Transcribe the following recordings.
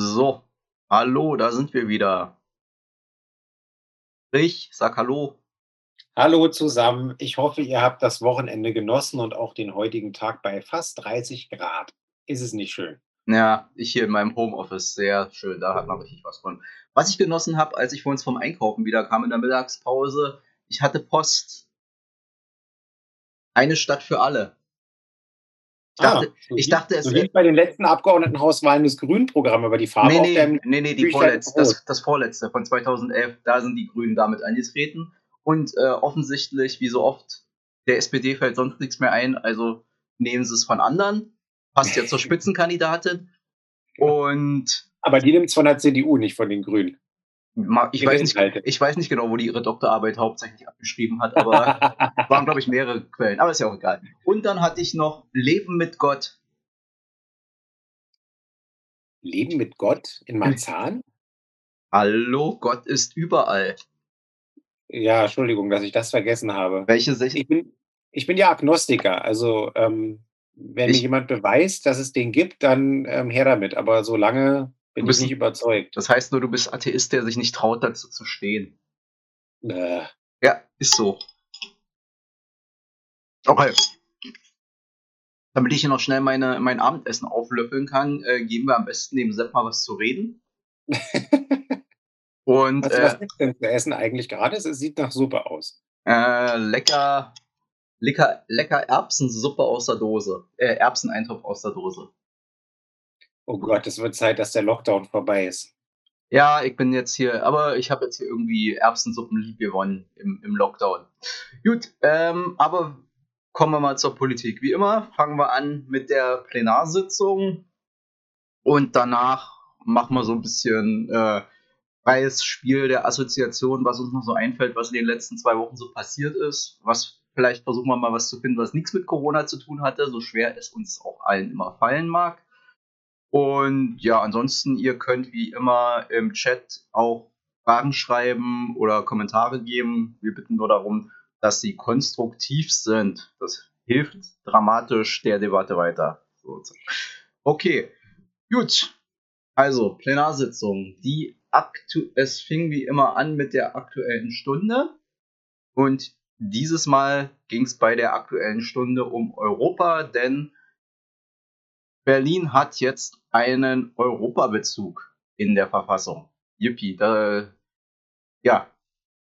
So, hallo, da sind wir wieder. Ich sag Hallo. Hallo zusammen. Ich hoffe, ihr habt das Wochenende genossen und auch den heutigen Tag bei fast 30 Grad. Ist es nicht schön? Ja, ich hier in meinem Homeoffice, sehr schön, da hat man richtig was von. Was ich genossen habe, als ich vor uns vom Einkaufen wieder kam in der Mittagspause, ich hatte Post. Eine Stadt für alle. Ich dachte, Ah, so ich dachte es so wär- wie bei den letzten Abgeordnetenhauswahlen des Grünen-Programm, aber die Farbe Nee, nee, nee, nee, die vorletzte, das, das vorletzte von 2011, da sind die Grünen damit eingetreten. Und äh, offensichtlich, wie so oft, der SPD fällt sonst nichts mehr ein, also nehmen sie es von anderen. Passt ja zur Spitzenkandidatin. Und Aber die nimmt es von der CDU, nicht von den Grünen. Ich weiß, nicht, Inhalte. ich weiß nicht genau, wo die ihre Doktorarbeit hauptsächlich abgeschrieben hat, aber waren, glaube ich, mehrere Quellen. Aber ist ja auch egal. Und dann hatte ich noch Leben mit Gott. Leben mit Gott in Marzahn? Hallo, Gott ist überall. Ja, Entschuldigung, dass ich das vergessen habe. Welche sech Ich bin, ich bin ja Agnostiker, also ähm, wenn Ich- mir jemand beweist, dass es den gibt, dann ähm, her damit. Aber solange bin Du bist ich nicht überzeugt. Das heißt nur, du bist Atheist, der sich nicht traut, dazu zu stehen. Äh, Ja, ist so. Okay. Damit ich hier noch schnell meine, mein Abendessen auflöffeln kann, äh, geben wir am besten dem Sepp mal was zu reden. Und was, was äh, denn zu essen eigentlich gerade? Es sieht nach Suppe aus. äh, lecker, lecker, lecker Erbsensuppe aus der Dose. Äh, Erbseneintopf aus der Dose. Oh Gott, es wird Zeit, dass der Lockdown vorbei ist. Ja, ich bin jetzt hier, aber ich habe jetzt hier irgendwie Erbsensuppen lieb gewonnen im, im Lockdown. Gut, ähm, aber kommen wir mal zur Politik. Wie immer fangen wir an mit der Plenarsitzung und danach machen wir so ein bisschen äh, freies Spiel der Assoziation, was uns noch so einfällt, was in den letzten zwei Wochen so passiert ist. Was vielleicht versuchen wir mal was zu finden, was nichts mit Corona zu tun hatte, so schwer es uns auch allen immer fallen mag. Und ja, ansonsten, ihr könnt wie immer im Chat auch Fragen schreiben oder Kommentare geben. Wir bitten nur darum, dass sie konstruktiv sind. Das hilft dramatisch der Debatte weiter. Okay, gut. Also, Plenarsitzung. Die aktu es fing wie immer an mit der aktuellen Stunde. Und dieses Mal ging es bei der aktuellen Stunde um Europa, denn Berlin hat jetzt einen Europabezug in der Verfassung. Yippie, da, ja.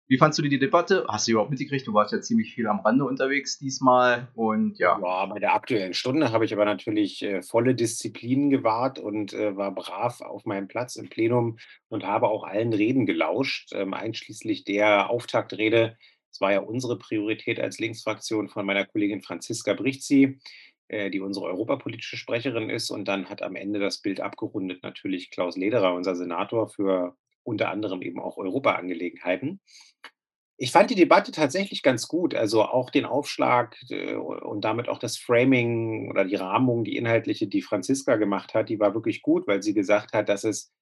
Wie fandst du die Debatte? Hast du überhaupt mitgekriegt? Du warst ja ziemlich viel am Rande unterwegs diesmal und ja. Ja, bei der aktuellen Stunde habe ich aber natürlich äh, volle Disziplin gewahrt und äh, war brav auf meinem Platz im Plenum und habe auch allen Reden gelauscht, ähm, einschließlich der Auftaktrede. Es war ja unsere Priorität als Linksfraktion von meiner Kollegin Franziska Brichzi, äh, die unsere europapolitische Sprecherin ist. Und dann hat am Ende das Bild abgerundet natürlich Klaus Lederer, unser Senator für unter anderem eben auch Europaangelegenheiten. Ich fand die Debatte tatsächlich ganz gut. Also auch den Aufschlag äh, und damit auch das Framing oder die Rahmung, die inhaltliche, die Franziska gemacht hat, die war wirklich gut, weil sie gesagt hat, dass es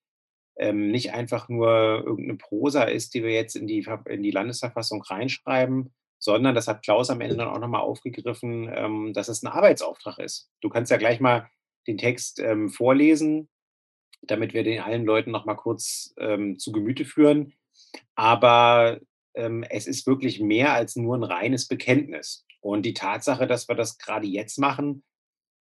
ähm, nicht einfach nur irgendeine Prosa ist, die wir jetzt in die, in die Landesverfassung reinschreiben, sondern das hat Klaus am Ende dann auch nochmal aufgegriffen, ähm, dass es ein Arbeitsauftrag ist. Du kannst ja gleich mal den Text ähm, vorlesen, damit wir den allen Leuten nochmal kurz ähm, zu Gemüte führen. Aber ähm, es ist wirklich mehr als nur ein reines Bekenntnis. Und die Tatsache, dass wir das gerade jetzt machen,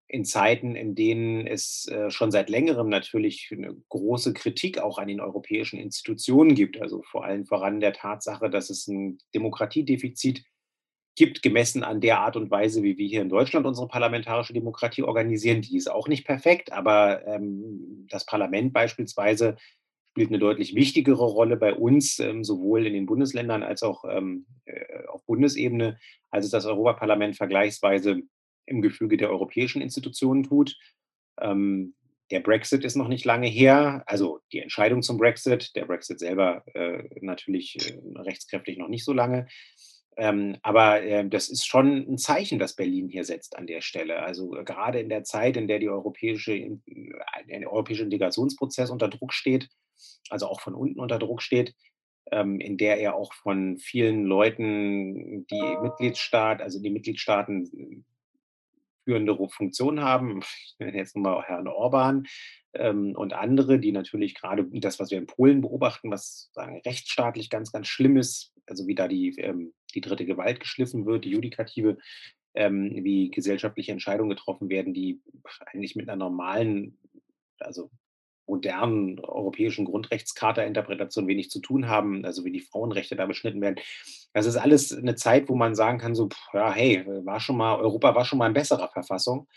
in Zeiten, in denen es äh, schon seit längerem natürlich eine große Kritik auch an den europäischen Institutionen gibt, also vor allem voran der Tatsache, dass es ein Demokratiedefizit gibt, gemessen an der Art und Weise, wie wir hier in Deutschland unsere parlamentarische Demokratie organisieren. Die ist auch nicht perfekt, aber ähm, das Parlament beispielsweise spielt eine deutlich wichtigere Rolle bei uns, ähm, sowohl in den Bundesländern als auch ähm, äh, auf Bundesebene, als es das Europaparlament vergleichsweise im Gefüge der europäischen Institutionen tut. Ähm, der Brexit ist noch nicht lange her, also die Entscheidung zum Brexit, der Brexit selber äh, natürlich äh, rechtskräftig noch nicht so lange. Ähm, aber äh, das ist schon ein Zeichen, das Berlin hier setzt an der Stelle. Also äh, gerade in der Zeit, in der die europäische, in, äh, der europäische Integrationsprozess unter Druck steht, also auch von unten unter Druck steht, ähm, in der er auch von vielen Leuten die Mitgliedstaat, also die Mitgliedstaaten führende Funktion haben. Ich nenne jetzt mal Herrn Orban ähm, und andere, die natürlich gerade das, was wir in Polen beobachten, was sagen, rechtsstaatlich ganz, ganz schlimm ist, also wie da die, ähm, die dritte Gewalt geschliffen wird, die Judikative, ähm, wie gesellschaftliche Entscheidungen getroffen werden, die eigentlich mit einer normalen, also modernen europäischen Grundrechtscharta-Interpretation wenig zu tun haben, also wie die Frauenrechte da beschnitten werden. Das ist alles eine Zeit, wo man sagen kann, so, ja, hey, war schon mal, Europa war schon mal in besserer Verfassung.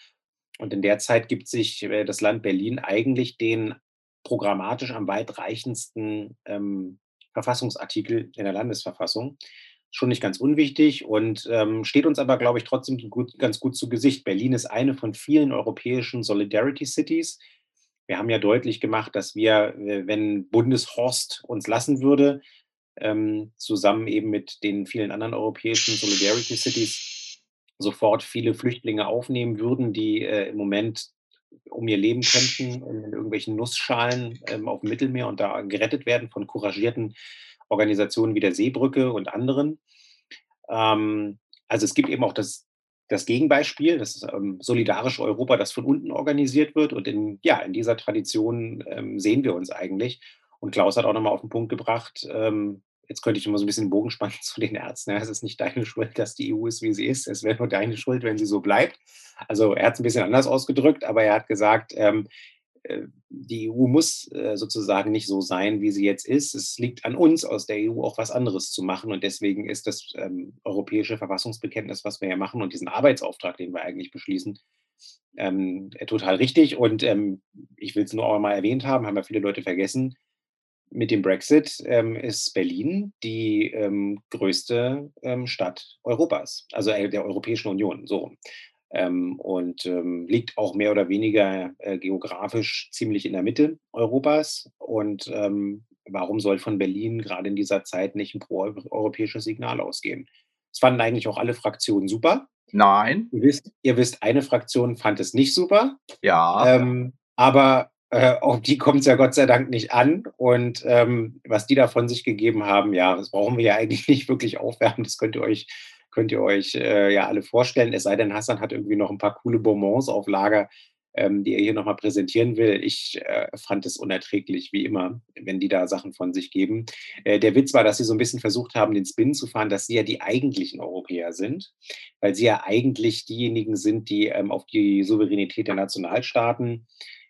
Und in der Zeit gibt sich äh, das Land Berlin eigentlich den programmatisch am weitreichendsten ähm, Verfassungsartikel in der Landesverfassung. Schon nicht ganz unwichtig und ähm, steht uns aber, glaube ich, trotzdem gut, ganz gut zu Gesicht. Berlin ist eine von vielen europäischen Solidarity Cities. Wir haben ja deutlich gemacht, dass wir, äh, wenn Bundeshorst uns lassen würde, ähm, zusammen eben mit den vielen anderen europäischen Solidarity Cities sofort viele Flüchtlinge aufnehmen würden, die äh, im Moment um ihr Leben kämpfen in irgendwelchen Nussschalen ähm, auf dem Mittelmeer und da gerettet werden von couragierten Organisationen wie der Seebrücke und anderen. Ähm, also es gibt eben auch das, das Gegenbeispiel, das ähm, solidarische Europa, das von unten organisiert wird. Und in, ja, in dieser Tradition ähm, sehen wir uns eigentlich. Und Klaus hat auch nochmal auf den Punkt gebracht, ähm, jetzt könnte ich immer so ein bisschen den Bogen spannen zu den Ärzten. Ja, es ist nicht deine Schuld, dass die EU ist, wie sie ist. Es wäre nur deine Schuld, wenn sie so bleibt. Also er hat es ein bisschen anders ausgedrückt, aber er hat gesagt, ähm, äh, die EU muss äh, sozusagen nicht so sein, wie sie jetzt ist. Es liegt an uns, aus der EU auch was anderes zu machen. Und deswegen ist das ähm, europäische Verfassungsbekenntnis, was wir ja machen und diesen Arbeitsauftrag, den wir eigentlich beschließen, ähm, total richtig. Und ähm, ich will es nur auch mal erwähnt haben, haben ja viele Leute vergessen mit dem Brexit ähm, ist Berlin die ähm, größte ähm, Stadt Europas, also äh, der Europäischen Union, so. Ähm, und ähm, liegt auch mehr oder weniger äh, geografisch ziemlich in der Mitte Europas. Und ähm, warum soll von Berlin gerade in dieser Zeit nicht ein pro-europäisches Signal ausgehen? Das fanden eigentlich auch alle Fraktionen super. Nein. Ihr wisst, ihr wisst eine Fraktion fand es nicht super. Ja. aber äh, auf die kommt es ja Gott sei Dank nicht an. Und ähm, was die da von sich gegeben haben, ja, das brauchen wir ja eigentlich nicht wirklich aufwärmen. Das könnt ihr euch, könnt ihr euch äh, ja alle vorstellen. Es sei denn, Hassan hat irgendwie noch ein paar coole Bonbons auf Lager, ähm, die er hier nochmal präsentieren will. Ich äh, fand es unerträglich, wie immer, wenn die da Sachen von sich geben. Äh, der Witz war, dass sie so ein bisschen versucht haben, den Spin zu fahren, dass sie ja die eigentlichen Europäer sind, weil sie ja eigentlich diejenigen sind, die ähm, auf die Souveränität der Nationalstaaten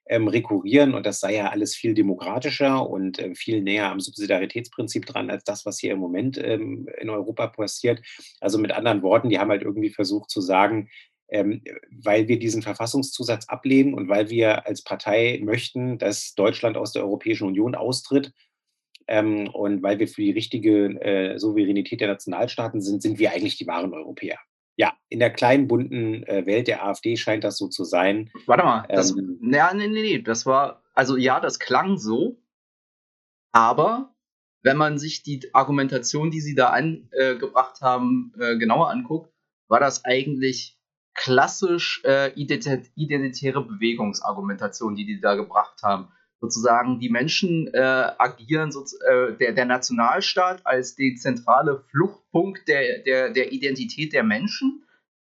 ähm, rekurrieren und das sei ja alles viel demokratischer und äh, viel näher am Subsidiaritätsprinzip dran als das, was hier im Moment ähm, in Europa passiert. Also mit anderen Worten, die haben halt irgendwie versucht zu sagen, ähm, weil wir diesen Verfassungszusatz ablehnen und weil wir als Partei möchten, dass Deutschland aus der Europäischen Union austritt, ähm, und weil wir für die richtige äh, Souveränität der Nationalstaaten sind, sind wir eigentlich die wahren Europäer ja, in der kleinen bunten äh, Welt der AfD scheint das so zu sein. Warte mal, das, ähm, ja, nee, nee, nee, das war, also ja, das klang so, aber wenn man sich die Argumentation, die sie da angebracht äh, haben, äh, genauer anguckt, war das eigentlich klassisch äh, identitäre Bewegungsargumentation, die die da gebracht haben. Sozusagen, die Menschen äh, agieren, so, äh, der, der Nationalstaat als die zentrale Fluchtpunkt der, der, der Identität der Menschen.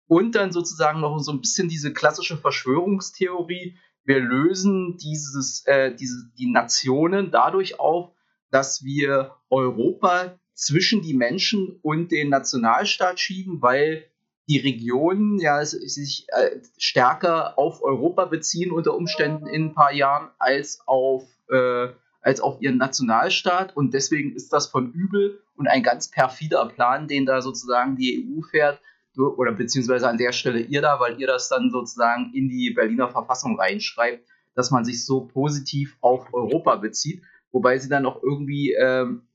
Und dann sozusagen noch so ein bisschen diese klassische Verschwörungstheorie, wir lösen dieses, äh, diese, die Nationen dadurch auf, dass wir Europa zwischen die Menschen und den Nationalstaat schieben, weil die Regionen ja sich äh, stärker auf Europa beziehen unter Umständen in ein paar Jahren als auf, äh, als auf ihren Nationalstaat. Und deswegen ist das von übel und ein ganz perfider Plan, den da sozusagen die EU fährt oder beziehungsweise an der Stelle ihr da, weil ihr das dann sozusagen in die Berliner Verfassung reinschreibt, dass man sich so positiv auf Europa bezieht, wobei sie dann auch irgendwie ähm,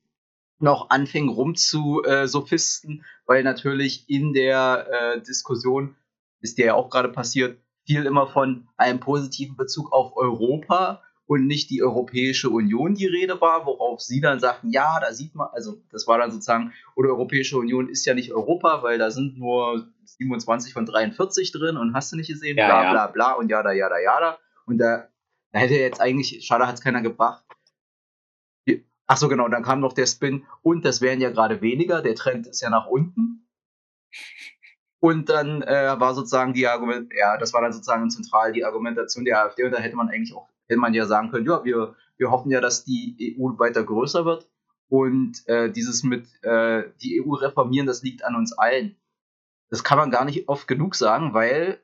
noch anfing rumzusophisten, weil natürlich in der äh, Diskussion, ist der ja auch gerade passiert, viel immer von einem positiven Bezug auf Europa und nicht die Europäische Union die Rede war, worauf sie dann sagten, ja, da sieht man, also das war dann sozusagen, oder Europäische Union ist ja nicht Europa, weil da sind nur 27 von 43 drin und hast du nicht gesehen, ja, bla bla bla und jada, jada, jada. Und da, da hätte jetzt eigentlich, schade hat es keiner gebracht, Ach so, genau, dann kam noch der Spin und das wären ja gerade weniger, der Trend ist ja nach unten. Und dann äh, war sozusagen die Argument, ja, das war dann sozusagen zentral die Argumentation der AfD. Und da hätte man eigentlich auch, hätte man ja sagen können, ja, wir, wir hoffen ja, dass die EU weiter größer wird. Und äh, dieses mit äh, die EU reformieren, das liegt an uns allen. Das kann man gar nicht oft genug sagen, weil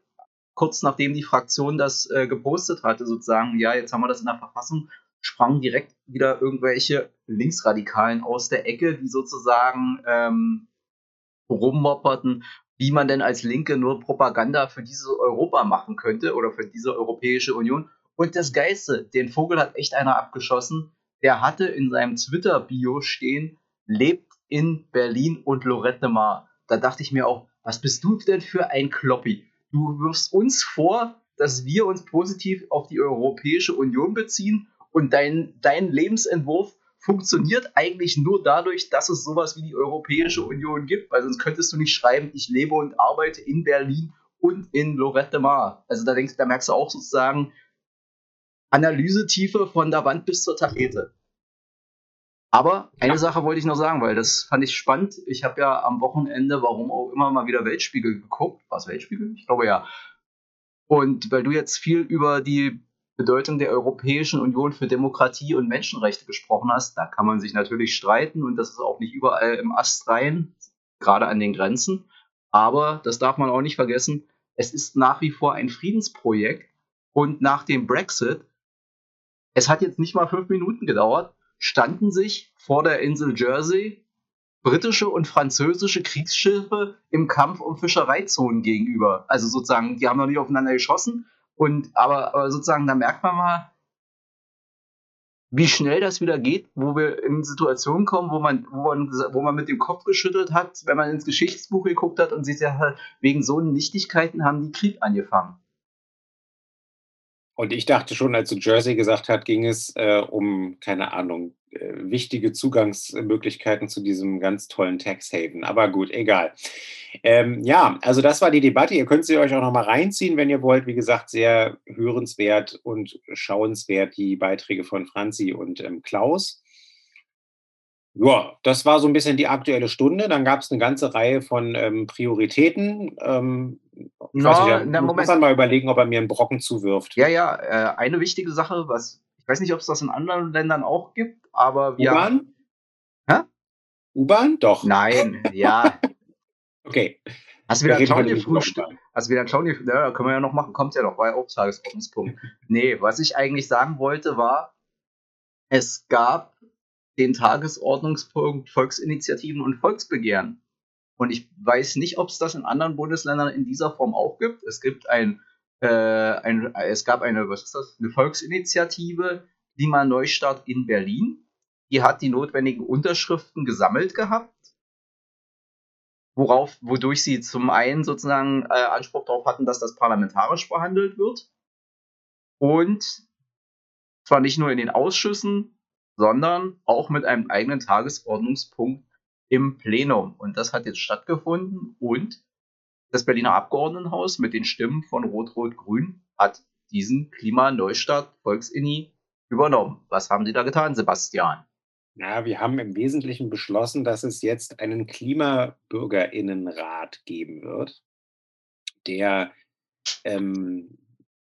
kurz nachdem die Fraktion das äh, gepostet hatte, sozusagen, ja, jetzt haben wir das in der Verfassung, sprangen direkt wieder irgendwelche Linksradikalen aus der Ecke, die sozusagen ähm, rummopperten, wie man denn als Linke nur Propaganda für dieses Europa machen könnte oder für diese Europäische Union. Und das Geiste, den Vogel hat echt einer abgeschossen. Der hatte in seinem Twitter-Bio stehen, lebt in Berlin und Lorette Mar. Da dachte ich mir auch, was bist du denn für ein Kloppi? Du wirfst uns vor, dass wir uns positiv auf die Europäische Union beziehen und dein, dein Lebensentwurf funktioniert eigentlich nur dadurch, dass es sowas wie die Europäische Union gibt, weil sonst könntest du nicht schreiben, ich lebe und arbeite in Berlin und in Lorette Mar. Also da denkst, da merkst du auch sozusagen Analysetiefe von der Wand bis zur Tapete. Aber eine ja. Sache wollte ich noch sagen, weil das fand ich spannend. Ich habe ja am Wochenende, warum auch immer, mal wieder Weltspiegel geguckt. War es Weltspiegel? Ich glaube ja. Und weil du jetzt viel über die Bedeutung der Europäischen Union für Demokratie und Menschenrechte gesprochen hast, da kann man sich natürlich streiten und das ist auch nicht überall im Ast rein, gerade an den Grenzen. Aber das darf man auch nicht vergessen, es ist nach wie vor ein Friedensprojekt und nach dem Brexit, es hat jetzt nicht mal fünf Minuten gedauert, standen sich vor der Insel Jersey britische und französische Kriegsschiffe im Kampf um Fischereizonen gegenüber. Also sozusagen, die haben noch nicht aufeinander geschossen, und aber, aber sozusagen, da merkt man mal, wie schnell das wieder geht, wo wir in Situationen kommen, wo man, wo man, wo man mit dem Kopf geschüttelt hat, wenn man ins Geschichtsbuch geguckt hat und sieht ja, wegen so Nichtigkeiten haben die Krieg angefangen. Und ich dachte schon, als du Jersey gesagt hast, ging es äh, um, keine Ahnung, äh, wichtige Zugangsmöglichkeiten zu diesem ganz tollen Tax Haven. Aber gut, egal. Ähm, ja, also das war die Debatte. Ihr könnt sie euch auch noch mal reinziehen, wenn ihr wollt. Wie gesagt, sehr hörenswert und schauenswert die Beiträge von Franzi und ähm, Klaus. Ja, das war so ein bisschen die aktuelle Stunde. Dann gab es eine ganze Reihe von ähm, Prioritäten. Ähm, no, weiß nicht, na, muss man mal überlegen, ob er mir einen Brocken zuwirft. Ja, ja, äh, eine wichtige Sache, was ich weiß nicht, ob es das in anderen Ländern auch gibt, aber wir. U-Bahn? Hä? U-Bahn? Doch. Nein, ja. okay. Hast du wieder einen Schauen gefrühstückt? Hast du wieder einen Schauen Ja, können wir ja noch machen, kommt ja noch, war ja auch Tagesordnungspunkt. nee, was ich eigentlich sagen wollte war, es gab den Tagesordnungspunkt Volksinitiativen und Volksbegehren. Und ich weiß nicht, ob es das in anderen Bundesländern in dieser Form auch gibt. Es gibt ein, äh, ein es gab eine, was ist das? Eine Volksinitiative, Klima Neustart in Berlin. Die hat die notwendigen Unterschriften gesammelt gehabt. Worauf, wodurch sie zum einen sozusagen äh, Anspruch darauf hatten, dass das parlamentarisch behandelt wird. Und zwar nicht nur in den Ausschüssen, sondern auch mit einem eigenen Tagesordnungspunkt im Plenum. Und das hat jetzt stattgefunden und das Berliner Abgeordnetenhaus mit den Stimmen von Rot-Rot-Grün hat diesen Klimaneustart Volksinni übernommen. Was haben Sie da getan, Sebastian? Ja, wir haben im Wesentlichen beschlossen, dass es jetzt einen Klimabürgerinnenrat geben wird, der ähm,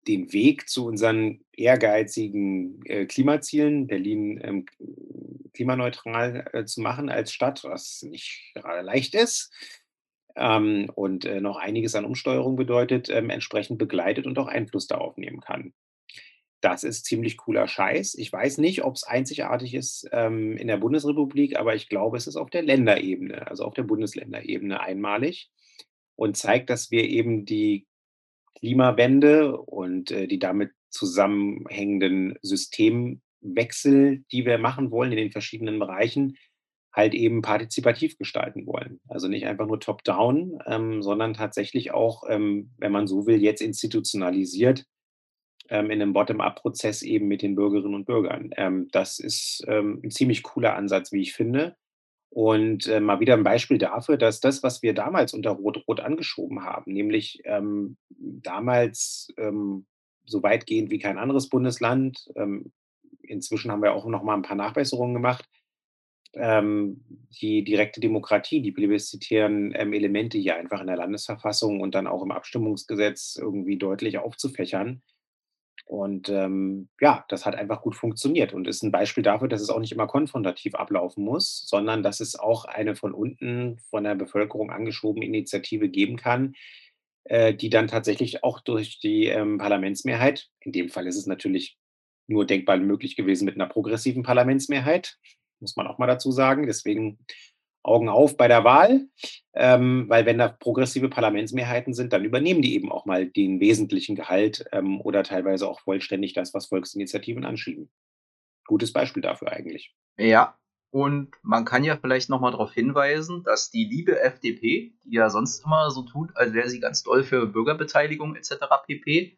den Weg zu unseren ehrgeizigen äh, Klimazielen, Berlin ähm, klimaneutral äh, zu machen als Stadt, was nicht gerade leicht ist ähm, und äh, noch einiges an Umsteuerung bedeutet, ähm, entsprechend begleitet und auch Einfluss darauf nehmen kann. Das ist ziemlich cooler Scheiß. Ich weiß nicht, ob es einzigartig ist ähm, in der Bundesrepublik, aber ich glaube, es ist auf der Länderebene, also auf der Bundesländerebene einmalig und zeigt, dass wir eben die Klimawende und äh, die damit zusammenhängenden Systemwechsel, die wir machen wollen in den verschiedenen Bereichen, halt eben partizipativ gestalten wollen. Also nicht einfach nur top-down, ähm, sondern tatsächlich auch, ähm, wenn man so will, jetzt institutionalisiert ähm, in einem Bottom-up-Prozess eben mit den Bürgerinnen und Bürgern. Ähm, das ist ähm, ein ziemlich cooler Ansatz, wie ich finde. Und äh, mal wieder ein Beispiel dafür, dass das, was wir damals unter Rot-Rot angeschoben haben, nämlich ähm, damals ähm, so weitgehend wie kein anderes Bundesland, ähm, inzwischen haben wir auch noch mal ein paar Nachbesserungen gemacht, ähm, die direkte Demokratie, die plebiszitären ähm, Elemente hier einfach in der Landesverfassung und dann auch im Abstimmungsgesetz irgendwie deutlich aufzufächern. Und ähm, ja, das hat einfach gut funktioniert und ist ein Beispiel dafür, dass es auch nicht immer konfrontativ ablaufen muss, sondern dass es auch eine von unten, von der Bevölkerung angeschobene Initiative geben kann, äh, die dann tatsächlich auch durch die ähm, Parlamentsmehrheit, in dem Fall ist es natürlich nur denkbar möglich gewesen mit einer progressiven Parlamentsmehrheit, muss man auch mal dazu sagen. Deswegen Augen auf bei der Wahl, ähm, weil wenn da progressive Parlamentsmehrheiten sind, dann übernehmen die eben auch mal den wesentlichen Gehalt ähm, oder teilweise auch vollständig das, was Volksinitiativen anschieben. Gutes Beispiel dafür eigentlich. Ja, und man kann ja vielleicht nochmal darauf hinweisen, dass die liebe FDP, die ja sonst immer so tut, als wäre sie ganz doll für Bürgerbeteiligung etc. pp.,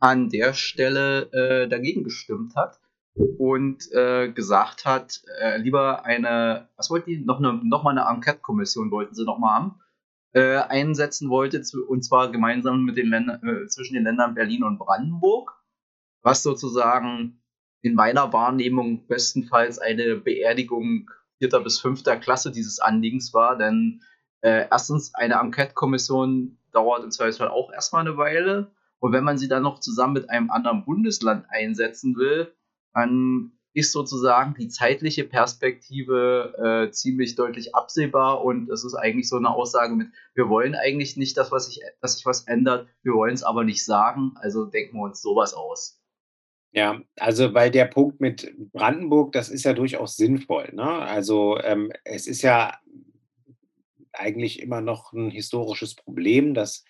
an der Stelle äh, dagegen gestimmt hat und äh, gesagt hat, äh, lieber eine, was wollten die? Noch, eine, noch mal eine Enquete-Kommission wollten sie noch mal haben, äh, einsetzen wollte, zu, und zwar gemeinsam mit den Ländern, äh, zwischen den Ländern Berlin und Brandenburg, was sozusagen in meiner Wahrnehmung bestenfalls eine Beerdigung vierter bis fünfter Klasse dieses Anliegens war, denn äh, erstens eine Enquete-Kommission dauert im Zweifelsfall auch erstmal eine Weile und wenn man sie dann noch zusammen mit einem anderen Bundesland einsetzen will, dann ist sozusagen die zeitliche Perspektive äh, ziemlich deutlich absehbar und es ist eigentlich so eine Aussage mit, wir wollen eigentlich nicht, dass, was sich, dass sich was ändert, wir wollen es aber nicht sagen, also denken wir uns sowas aus. Ja, also weil der Punkt mit Brandenburg, das ist ja durchaus sinnvoll. Ne? Also ähm, es ist ja eigentlich immer noch ein historisches Problem, dass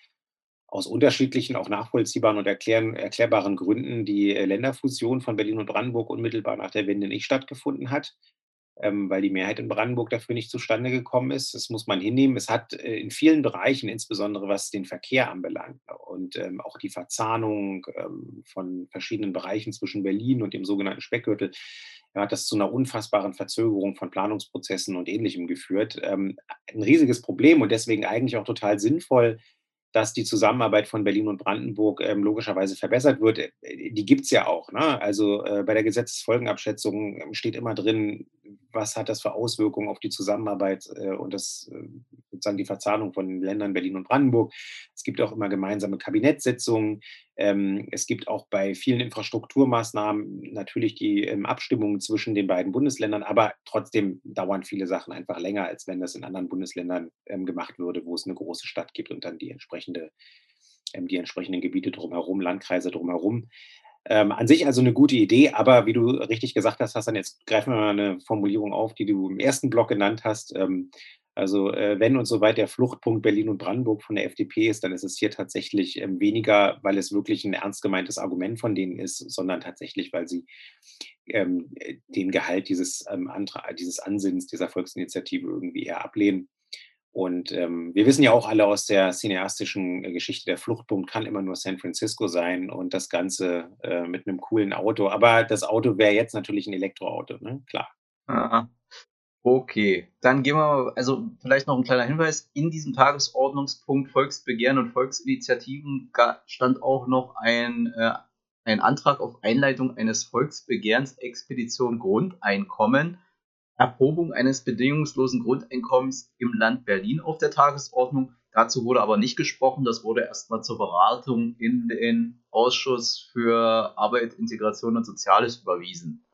aus unterschiedlichen, auch nachvollziehbaren und erklärbaren Gründen die äh, Länderfusion von Berlin und Brandenburg unmittelbar nach der Wende nicht stattgefunden hat, ähm, weil die Mehrheit in Brandenburg dafür nicht zustande gekommen ist. Das muss man hinnehmen. Es hat äh, in vielen Bereichen, insbesondere was den Verkehr anbelangt und ähm, auch die Verzahnung ähm, von verschiedenen Bereichen zwischen Berlin und dem sogenannten Speckgürtel, hat das zu einer unfassbaren Verzögerung von Planungsprozessen und Ähnlichem geführt. Ein riesiges Problem und deswegen eigentlich auch total sinnvoll, dass die Zusammenarbeit von Berlin und Brandenburg ähm, logischerweise verbessert wird. Äh, die gibt es ja auch. Ne? Also äh, bei der Gesetzesfolgenabschätzung ähm, steht immer drin, was hat das für Auswirkungen auf die Zusammenarbeit äh, und das, äh, sozusagen die Verzahnung von Ländern Berlin und Brandenburg. Es gibt auch immer gemeinsame Kabinettssitzungen. Ähm, es gibt auch bei vielen Infrastrukturmaßnahmen natürlich die ähm, Abstimmungen zwischen den beiden Bundesländern, aber trotzdem dauern viele Sachen einfach länger, als wenn das in anderen Bundesländern ähm, gemacht würde, wo es eine große Stadt gibt und dann die entsprechende die entsprechenden Gebiete drumherum, Landkreise drumherum. Ähm, an sich also eine gute Idee, aber wie du richtig gesagt hast, Hassan, jetzt greifen wir mal eine Formulierung auf, die du im ersten Block genannt hast. Ähm, also äh, wenn und soweit der Fluchtpunkt Berlin und Brandenburg von der FDP ist, dann ist es hier tatsächlich ähm, weniger, weil es wirklich ein ernst gemeintes Argument von denen ist, sondern tatsächlich, weil sie ähm, den Gehalt dieses, ähm, Antrag, dieses Ansinns dieser Volksinitiative irgendwie eher ablehnen. Und ähm, wir wissen ja auch alle aus der cineastischen äh, Geschichte, der Fluchtpunkt kann immer nur San Francisco sein und das Ganze äh, mit einem coolen Auto. Aber das Auto wäre jetzt natürlich ein Elektroauto, ne? Klar. Ah, okay, dann gehen wir, also vielleicht noch ein kleiner Hinweis. In diesem Tagesordnungspunkt Volksbegehren und Volksinitiativen stand auch noch ein, äh, ein Antrag auf Einleitung eines Volksbegehrens Expedition Grundeinkommen Erprobung eines bedingungslosen Grundeinkommens im Land Berlin auf der Tagesordnung. Dazu wurde aber nicht gesprochen. Das wurde erstmal zur Beratung in den Ausschuss für Arbeit, Integration und Soziales überwiesen.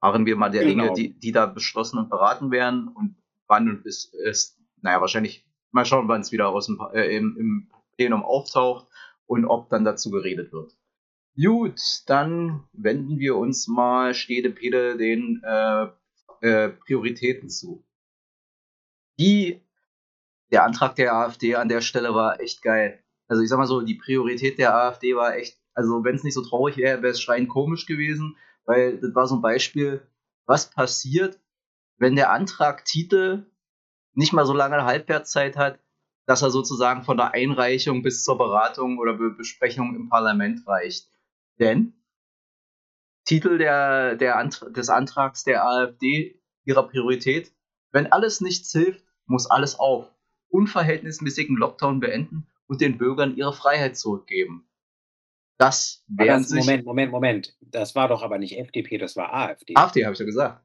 Machen wir mal der genau. Dinge, die, die da beschlossen und beraten werden und wann und bis ist, naja, wahrscheinlich mal schauen, wann es wieder aus dem, äh, im, im Plenum auftaucht und ob dann dazu geredet wird. Gut, dann wenden wir uns mal Stede Pede den äh, äh, Prioritäten zu. Die, der Antrag der AfD an der Stelle war echt geil. Also ich sag mal so, die Priorität der AfD war echt, also wenn es nicht so traurig wäre, wäre es schreien komisch gewesen, weil das war so ein Beispiel, was passiert, wenn der Antragtitel nicht mal so lange Halbwertszeit hat, dass er sozusagen von der Einreichung bis zur Beratung oder Besprechung im Parlament reicht. Denn Titel der, der Ant des Antrags der AfD ihrer Priorität. Wenn alles nichts hilft, muss alles auf. Unverhältnismäßigen Lockdown beenden und den Bürgern ihre Freiheit zurückgeben. Das wären sich. Moment, Moment, Moment. Das war doch aber nicht FDP, das war AfD. AfD, habe ich ja gesagt.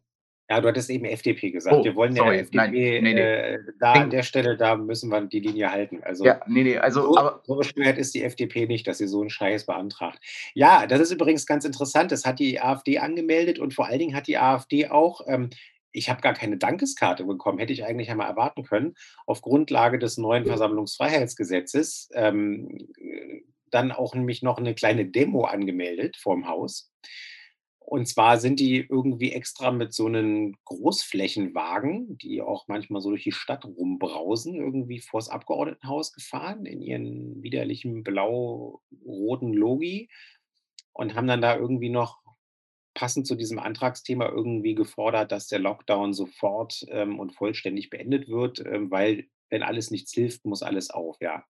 Ja, du hattest eben FDP gesagt. Oh, wir wollen sorry. ja FDP, Nein, nee, nee. Äh, da an der Stelle, da müssen wir die Linie halten. Also, ja, nee, nee, also, so, aber, so bescheuert ist die FDP nicht, dass sie so einen Scheiß beantragt. Ja, das ist übrigens ganz interessant. Das hat die AfD angemeldet und vor allen Dingen hat die AfD auch, ähm, ich habe gar keine Dankeskarte bekommen, hätte ich eigentlich einmal erwarten können, auf Grundlage des neuen Versammlungsfreiheitsgesetzes ähm, dann auch nämlich noch eine kleine Demo angemeldet vorm Haus. Und zwar sind die irgendwie extra mit so einem Großflächenwagen, die auch manchmal so durch die Stadt rumbrausen, irgendwie vors Abgeordnetenhaus gefahren in ihren widerlichen blau-roten Logi und haben dann da irgendwie noch passend zu diesem Antragsthema irgendwie gefordert, dass der Lockdown sofort ähm, und vollständig beendet wird, ähm, weil wenn alles nichts hilft, muss alles auf, ja.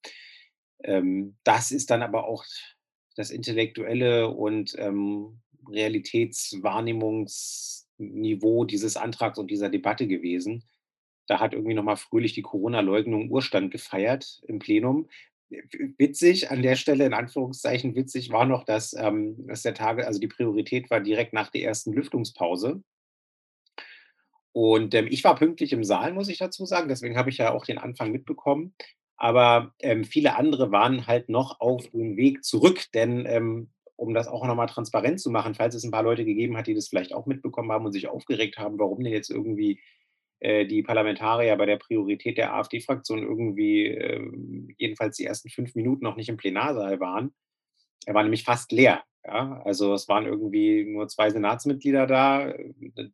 Ähm, das ist dann aber auch das intellektuelle und ähm, Realitätswahrnehmungsniveau dieses Antrags und dieser Debatte gewesen. Da hat irgendwie nochmal fröhlich die Corona-Leugnung Urstand gefeiert im Plenum. Witzig an der Stelle, in Anführungszeichen witzig, war noch, dass, ähm, dass der Tage, also die Priorität war direkt nach der ersten Lüftungspause. Und ähm, ich war pünktlich im Saal, muss ich dazu sagen. Deswegen habe ich ja auch den Anfang mitbekommen. Aber ähm, viele andere waren halt noch auf dem Weg zurück, denn ähm, um das auch nochmal transparent zu machen, falls es ein paar Leute gegeben hat, die das vielleicht auch mitbekommen haben und sich aufgeregt haben, warum denn jetzt irgendwie äh, die Parlamentarier bei der Priorität der AfD-Fraktion irgendwie äh, jedenfalls die ersten fünf Minuten noch nicht im Plenarsaal waren. Er war nämlich fast leer. Ja? Also es waren irgendwie nur zwei Senatsmitglieder da.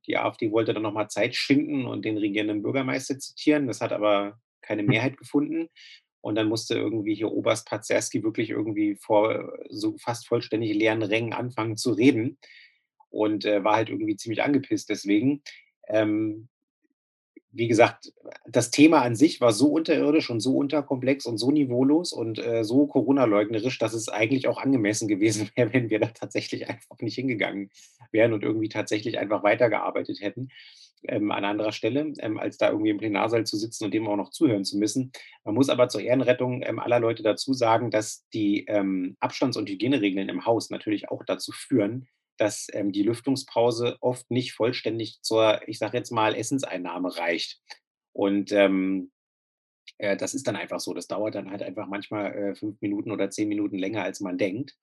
Die AfD wollte dann nochmal Zeit schinden und den regierenden Bürgermeister zitieren. Das hat aber keine Mehrheit gefunden. Und dann musste irgendwie hier Oberst Pazerski wirklich irgendwie vor so fast vollständig leeren Rängen anfangen zu reden und äh, war halt irgendwie ziemlich angepisst deswegen. Ähm, wie gesagt, das Thema an sich war so unterirdisch und so unterkomplex und so niveaulos und äh, so Corona-leugnerisch, dass es eigentlich auch angemessen gewesen wäre, wenn wir da tatsächlich einfach nicht hingegangen wären und irgendwie tatsächlich einfach weitergearbeitet hätten ähm, an anderer Stelle, ähm, als da irgendwie im Plenarsaal zu sitzen und dem auch noch zuhören zu müssen. Man muss aber zur Ehrenrettung ähm, aller Leute dazu sagen, dass die ähm, Abstands- und Hygieneregeln im Haus natürlich auch dazu führen, dass ähm, die Lüftungspause oft nicht vollständig zur, ich sage jetzt mal, Essenseinnahme reicht. Und ähm, äh, das ist dann einfach so. Das dauert dann halt einfach manchmal äh, fünf Minuten oder zehn Minuten länger, als man denkt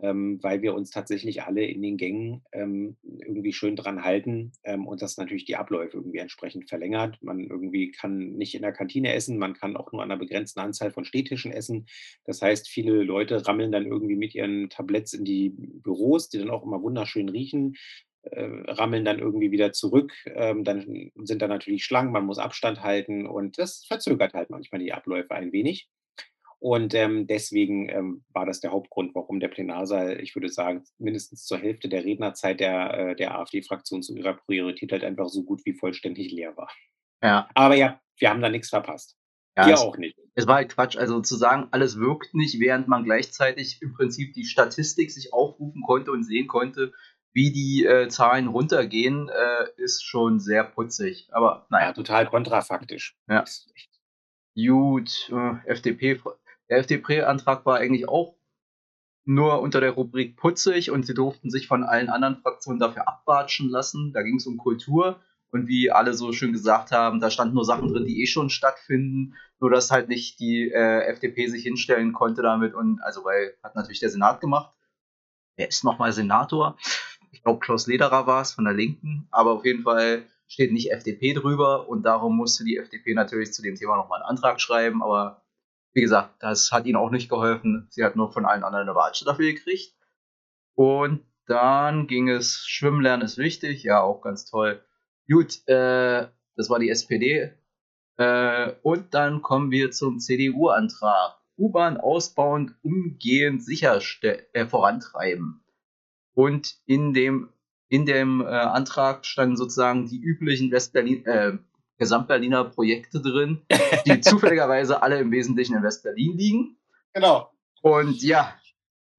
ähm, weil wir uns tatsächlich alle in den Gängen ähm, irgendwie schön dran halten ähm, und das natürlich die Abläufe irgendwie entsprechend verlängert. Man irgendwie kann nicht in der Kantine essen, man kann auch nur an einer begrenzten Anzahl von Stehtischen essen. Das heißt, viele Leute rammeln dann irgendwie mit ihren Tabletts in die Büros, die dann auch immer wunderschön riechen. Äh, rammeln dann irgendwie wieder zurück, ähm, dann sind da natürlich Schlangen, man muss Abstand halten und das verzögert halt manchmal die Abläufe ein wenig. Und ähm, deswegen ähm, war das der Hauptgrund, warum der Plenarsaal, ich würde sagen, mindestens zur Hälfte der Rednerzeit der, äh, der AfD-Fraktion zu ihrer Priorität halt einfach so gut wie vollständig leer war. Ja. Aber ja, wir haben da nichts verpasst. Ja, Ihr es, auch nicht. Es war halt Quatsch. Also zu sagen, alles wirkt nicht, während man gleichzeitig im Prinzip die Statistik sich aufrufen konnte und sehen konnte, wie die äh, Zahlen runtergehen, äh, ist schon sehr putzig. Aber naja. Ja, total kontrafaktisch. Ja. Gut, äh, FDP der FDP-Antrag war eigentlich auch nur unter der Rubrik putzig und sie durften sich von allen anderen Fraktionen dafür abwatschen lassen. Da ging es um Kultur und wie alle so schön gesagt haben, da standen nur Sachen drin, die eh schon stattfinden, nur dass halt nicht die äh, FDP sich hinstellen konnte damit und also weil hat natürlich der Senat gemacht. Wer ist nochmal Senator? Ich glaube Klaus Lederer war es von der Linken, aber auf jeden Fall steht nicht FDP drüber und darum musste die FDP natürlich zu dem Thema nochmal einen Antrag schreiben, aber wie gesagt, das hat ihnen auch nicht geholfen. Sie hat nur von allen anderen eine Watsche dafür gekriegt. Und dann ging es, Schwimmen lernen ist wichtig, ja, auch ganz toll. Gut, äh, das war die SPD. Äh, und dann kommen wir zum CDU-Antrag. U-Bahn ausbauen, umgehend sicher äh, vorantreiben. Und in dem, in dem äh, Antrag standen sozusagen die üblichen Westberlin, äh, Gesamtberliner Projekte drin, die zufälligerweise alle im Wesentlichen in Westberlin liegen. Genau. Und ja,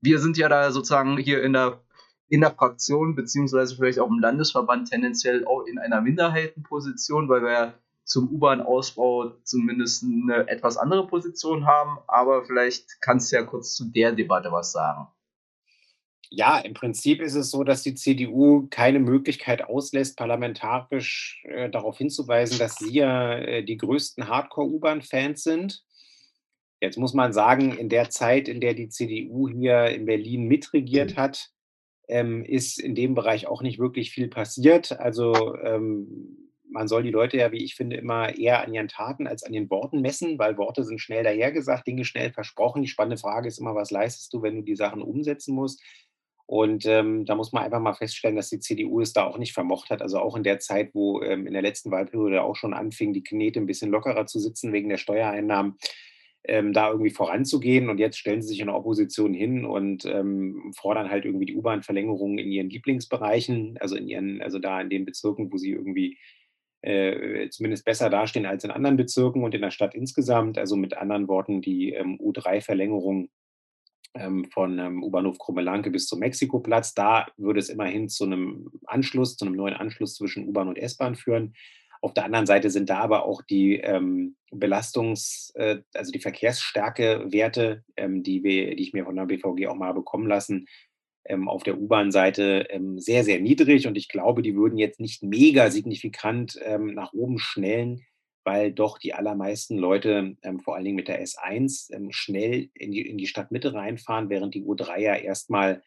wir sind ja da sozusagen hier in der, in der Fraktion, beziehungsweise vielleicht auch im Landesverband tendenziell auch in einer Minderheitenposition, weil wir zum U-Bahn-Ausbau zumindest eine etwas andere Position haben. Aber vielleicht kannst du ja kurz zu der Debatte was sagen. Ja, im Prinzip ist es so, dass die CDU keine Möglichkeit auslässt, parlamentarisch, äh, darauf hinzuweisen, dass sie ja, äh, die größten Hardcore-U-Bahn-Fans sind. Jetzt muss man sagen, in der Zeit, in der die CDU hier in Berlin mitregiert hat, ähm, ist in dem Bereich auch nicht wirklich viel passiert. Also, ähm, man soll die Leute ja, wie ich finde, immer eher an ihren Taten als an den Worten messen, weil Worte sind schnell dahergesagt, Dinge schnell versprochen. Die spannende Frage ist immer, was leistest du, wenn du die Sachen umsetzen musst? Und ähm, da muss man einfach mal feststellen, dass die CDU es da auch nicht vermocht hat. Also auch in der Zeit, wo ähm, in der letzten Wahlperiode auch schon anfing, die Knete ein bisschen lockerer zu sitzen wegen der Steuereinnahmen, ähm, da irgendwie voranzugehen. Und jetzt stellen sie sich in der Opposition hin und ähm, fordern halt irgendwie die U-Bahn-Verlängerung in ihren Lieblingsbereichen, also in ihren, also da in den Bezirken, wo sie irgendwie äh, zumindest besser dastehen als in anderen Bezirken und in der Stadt insgesamt. Also mit anderen Worten, die ähm, U3-Verlängerung ähm, von ähm, U-Bahnhof Krummelanke bis zum Mexikoplatz. Da würde es immerhin zu einem Anschluss, zu einem neuen Anschluss zwischen U-Bahn und S-Bahn führen. Auf der anderen Seite sind da aber auch die ähm, Belastungs-, äh, also die Verkehrsstärke-Werte, ähm, die, die ich mir von der BVG auch mal bekommen lassen, ähm, auf der U-Bahn-Seite ähm, sehr, sehr niedrig. Und ich glaube, die würden jetzt nicht mega signifikant ähm, nach oben schnellen, weil doch die allermeisten Leute, ähm, vor allen Dingen mit der S1, ähm, schnell in die, in die Stadtmitte reinfahren, während die U3 ja erstmal,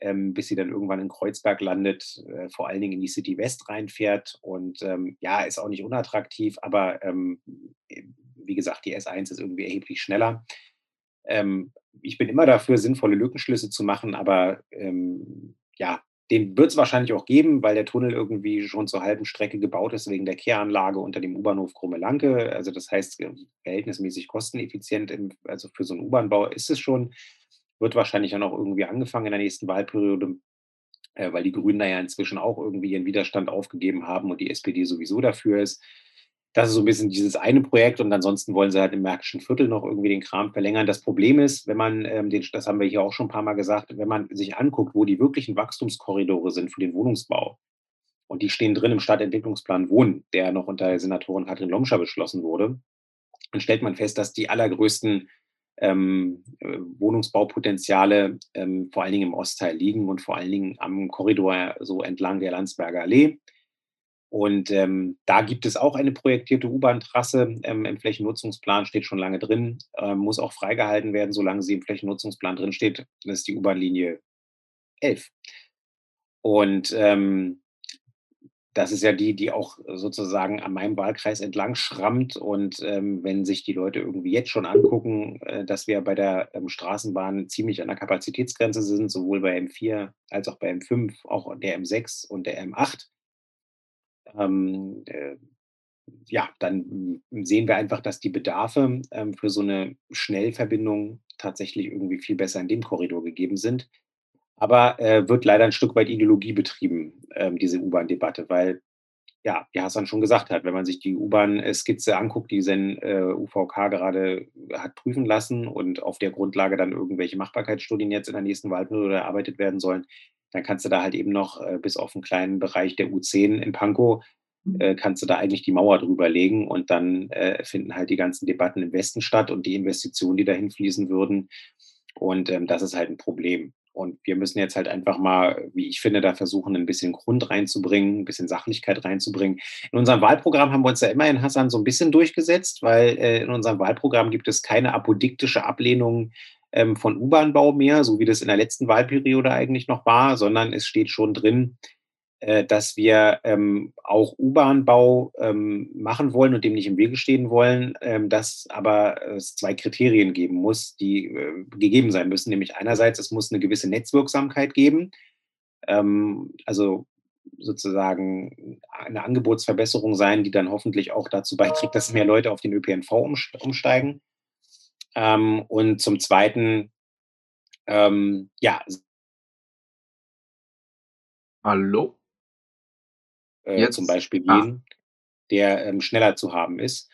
ähm, bis sie dann irgendwann in Kreuzberg landet, äh, vor allen Dingen in die City West reinfährt. Und ja, ist auch nicht unattraktiv, aber wie gesagt, die S1 ist irgendwie erheblich schneller. Ähm, ich bin immer dafür, sinnvolle Lückenschlüsse zu machen, aber ähm, ja, den wird es wahrscheinlich auch geben, weil der Tunnel irgendwie schon zur halben Strecke gebaut ist wegen der Kehranlage unter dem U-Bahnhof Krummelanke. Also das heißt, äh, verhältnismäßig kosteneffizient, im, also für so einen U-Bahnbau ist es schon. Wird wahrscheinlich dann auch irgendwie angefangen in der nächsten Wahlperiode, äh, weil die Grünen da ja inzwischen auch irgendwie ihren Widerstand aufgegeben haben und die SPD sowieso dafür ist. Das ist so ein bisschen dieses eine Projekt und ansonsten wollen sie halt im Märkischen Viertel noch irgendwie den Kram verlängern. Das Problem ist, wenn man ähm, den, das haben wir hier auch schon ein paar Mal gesagt, wenn man sich anguckt, wo die wirklichen Wachstumskorridore sind für den Wohnungsbau, und die stehen drin im Stadtentwicklungsplan Wohnen, der noch unter Senatorin Katrin Lomscher beschlossen wurde, dann stellt man fest, dass die allergrößten ähm, äh, Wohnungsbaupotenziale ähm, vor allen Dingen im Ostteil liegen und vor allen Dingen am Korridor so entlang der Landsberger Allee. Und ähm, da gibt es auch eine projektierte U-Bahn-Trasse ähm, im Flächennutzungsplan, steht schon lange drin, ähm, muss auch freigehalten werden, solange sie im Flächennutzungsplan drin steht. Das ist die U-Bahn-Linie 11. Und ähm, das ist ja die, die auch sozusagen an meinem Wahlkreis entlang schrammt. Und ähm, wenn sich die Leute irgendwie jetzt schon angucken, äh, dass wir bei der ähm, Straßenbahn ziemlich an der Kapazitätsgrenze sind, sowohl bei M4 als auch bei M5, auch der M6 und der M8, ähm, äh, ja, dann sehen wir einfach, dass die Bedarfe ähm, für so eine Schnellverbindung tatsächlich irgendwie viel besser in dem Korridor gegeben sind. Aber äh, wird leider ein Stück weit Ideologie betrieben, ähm, diese U-Bahn-Debatte, weil, ja, wie Hassan schon gesagt hat, wenn man sich die U-Bahn-Skizze anguckt, die sein äh, UVK gerade hat prüfen lassen und auf der Grundlage dann irgendwelche Machbarkeitsstudien jetzt in der nächsten Wahlperiode erarbeitet werden sollen, dann kannst du da halt eben noch äh, bis auf einen kleinen Bereich der U10 in Pankow, mhm. äh, kannst du da eigentlich die Mauer drüber legen und dann äh, finden halt die ganzen Debatten im Westen statt und die Investitionen, die dahin fließen würden. Und ähm, das ist halt ein Problem. Und wir müssen jetzt halt einfach mal, wie ich finde, da versuchen, ein bisschen Grund reinzubringen, ein bisschen Sachlichkeit reinzubringen. In unserem Wahlprogramm haben wir uns ja immerhin, Hassan, so ein bisschen durchgesetzt, weil äh, in unserem Wahlprogramm gibt es keine apodiktische Ablehnung ähm, von U-Bahn-Bau mehr, so wie das in der letzten Wahlperiode eigentlich noch war, sondern es steht schon drin, äh, dass wir ähm, auch U-Bahn-Bau ähm, machen wollen und dem nicht im Wege stehen wollen, ähm, dass aber es zwei Kriterien geben muss, die äh, gegeben sein müssen. Nämlich einerseits, es muss eine gewisse Netzwirksamkeit geben, ähm, also sozusagen eine Angebotsverbesserung sein, die dann hoffentlich auch dazu beiträgt, dass mehr Leute auf den ÖPNV umsteigen. Ähm, und zum Zweiten, ähm, ja. Hallo? Äh, Jetzt? Zum Beispiel gehen, ah. der ähm, schneller zu haben ist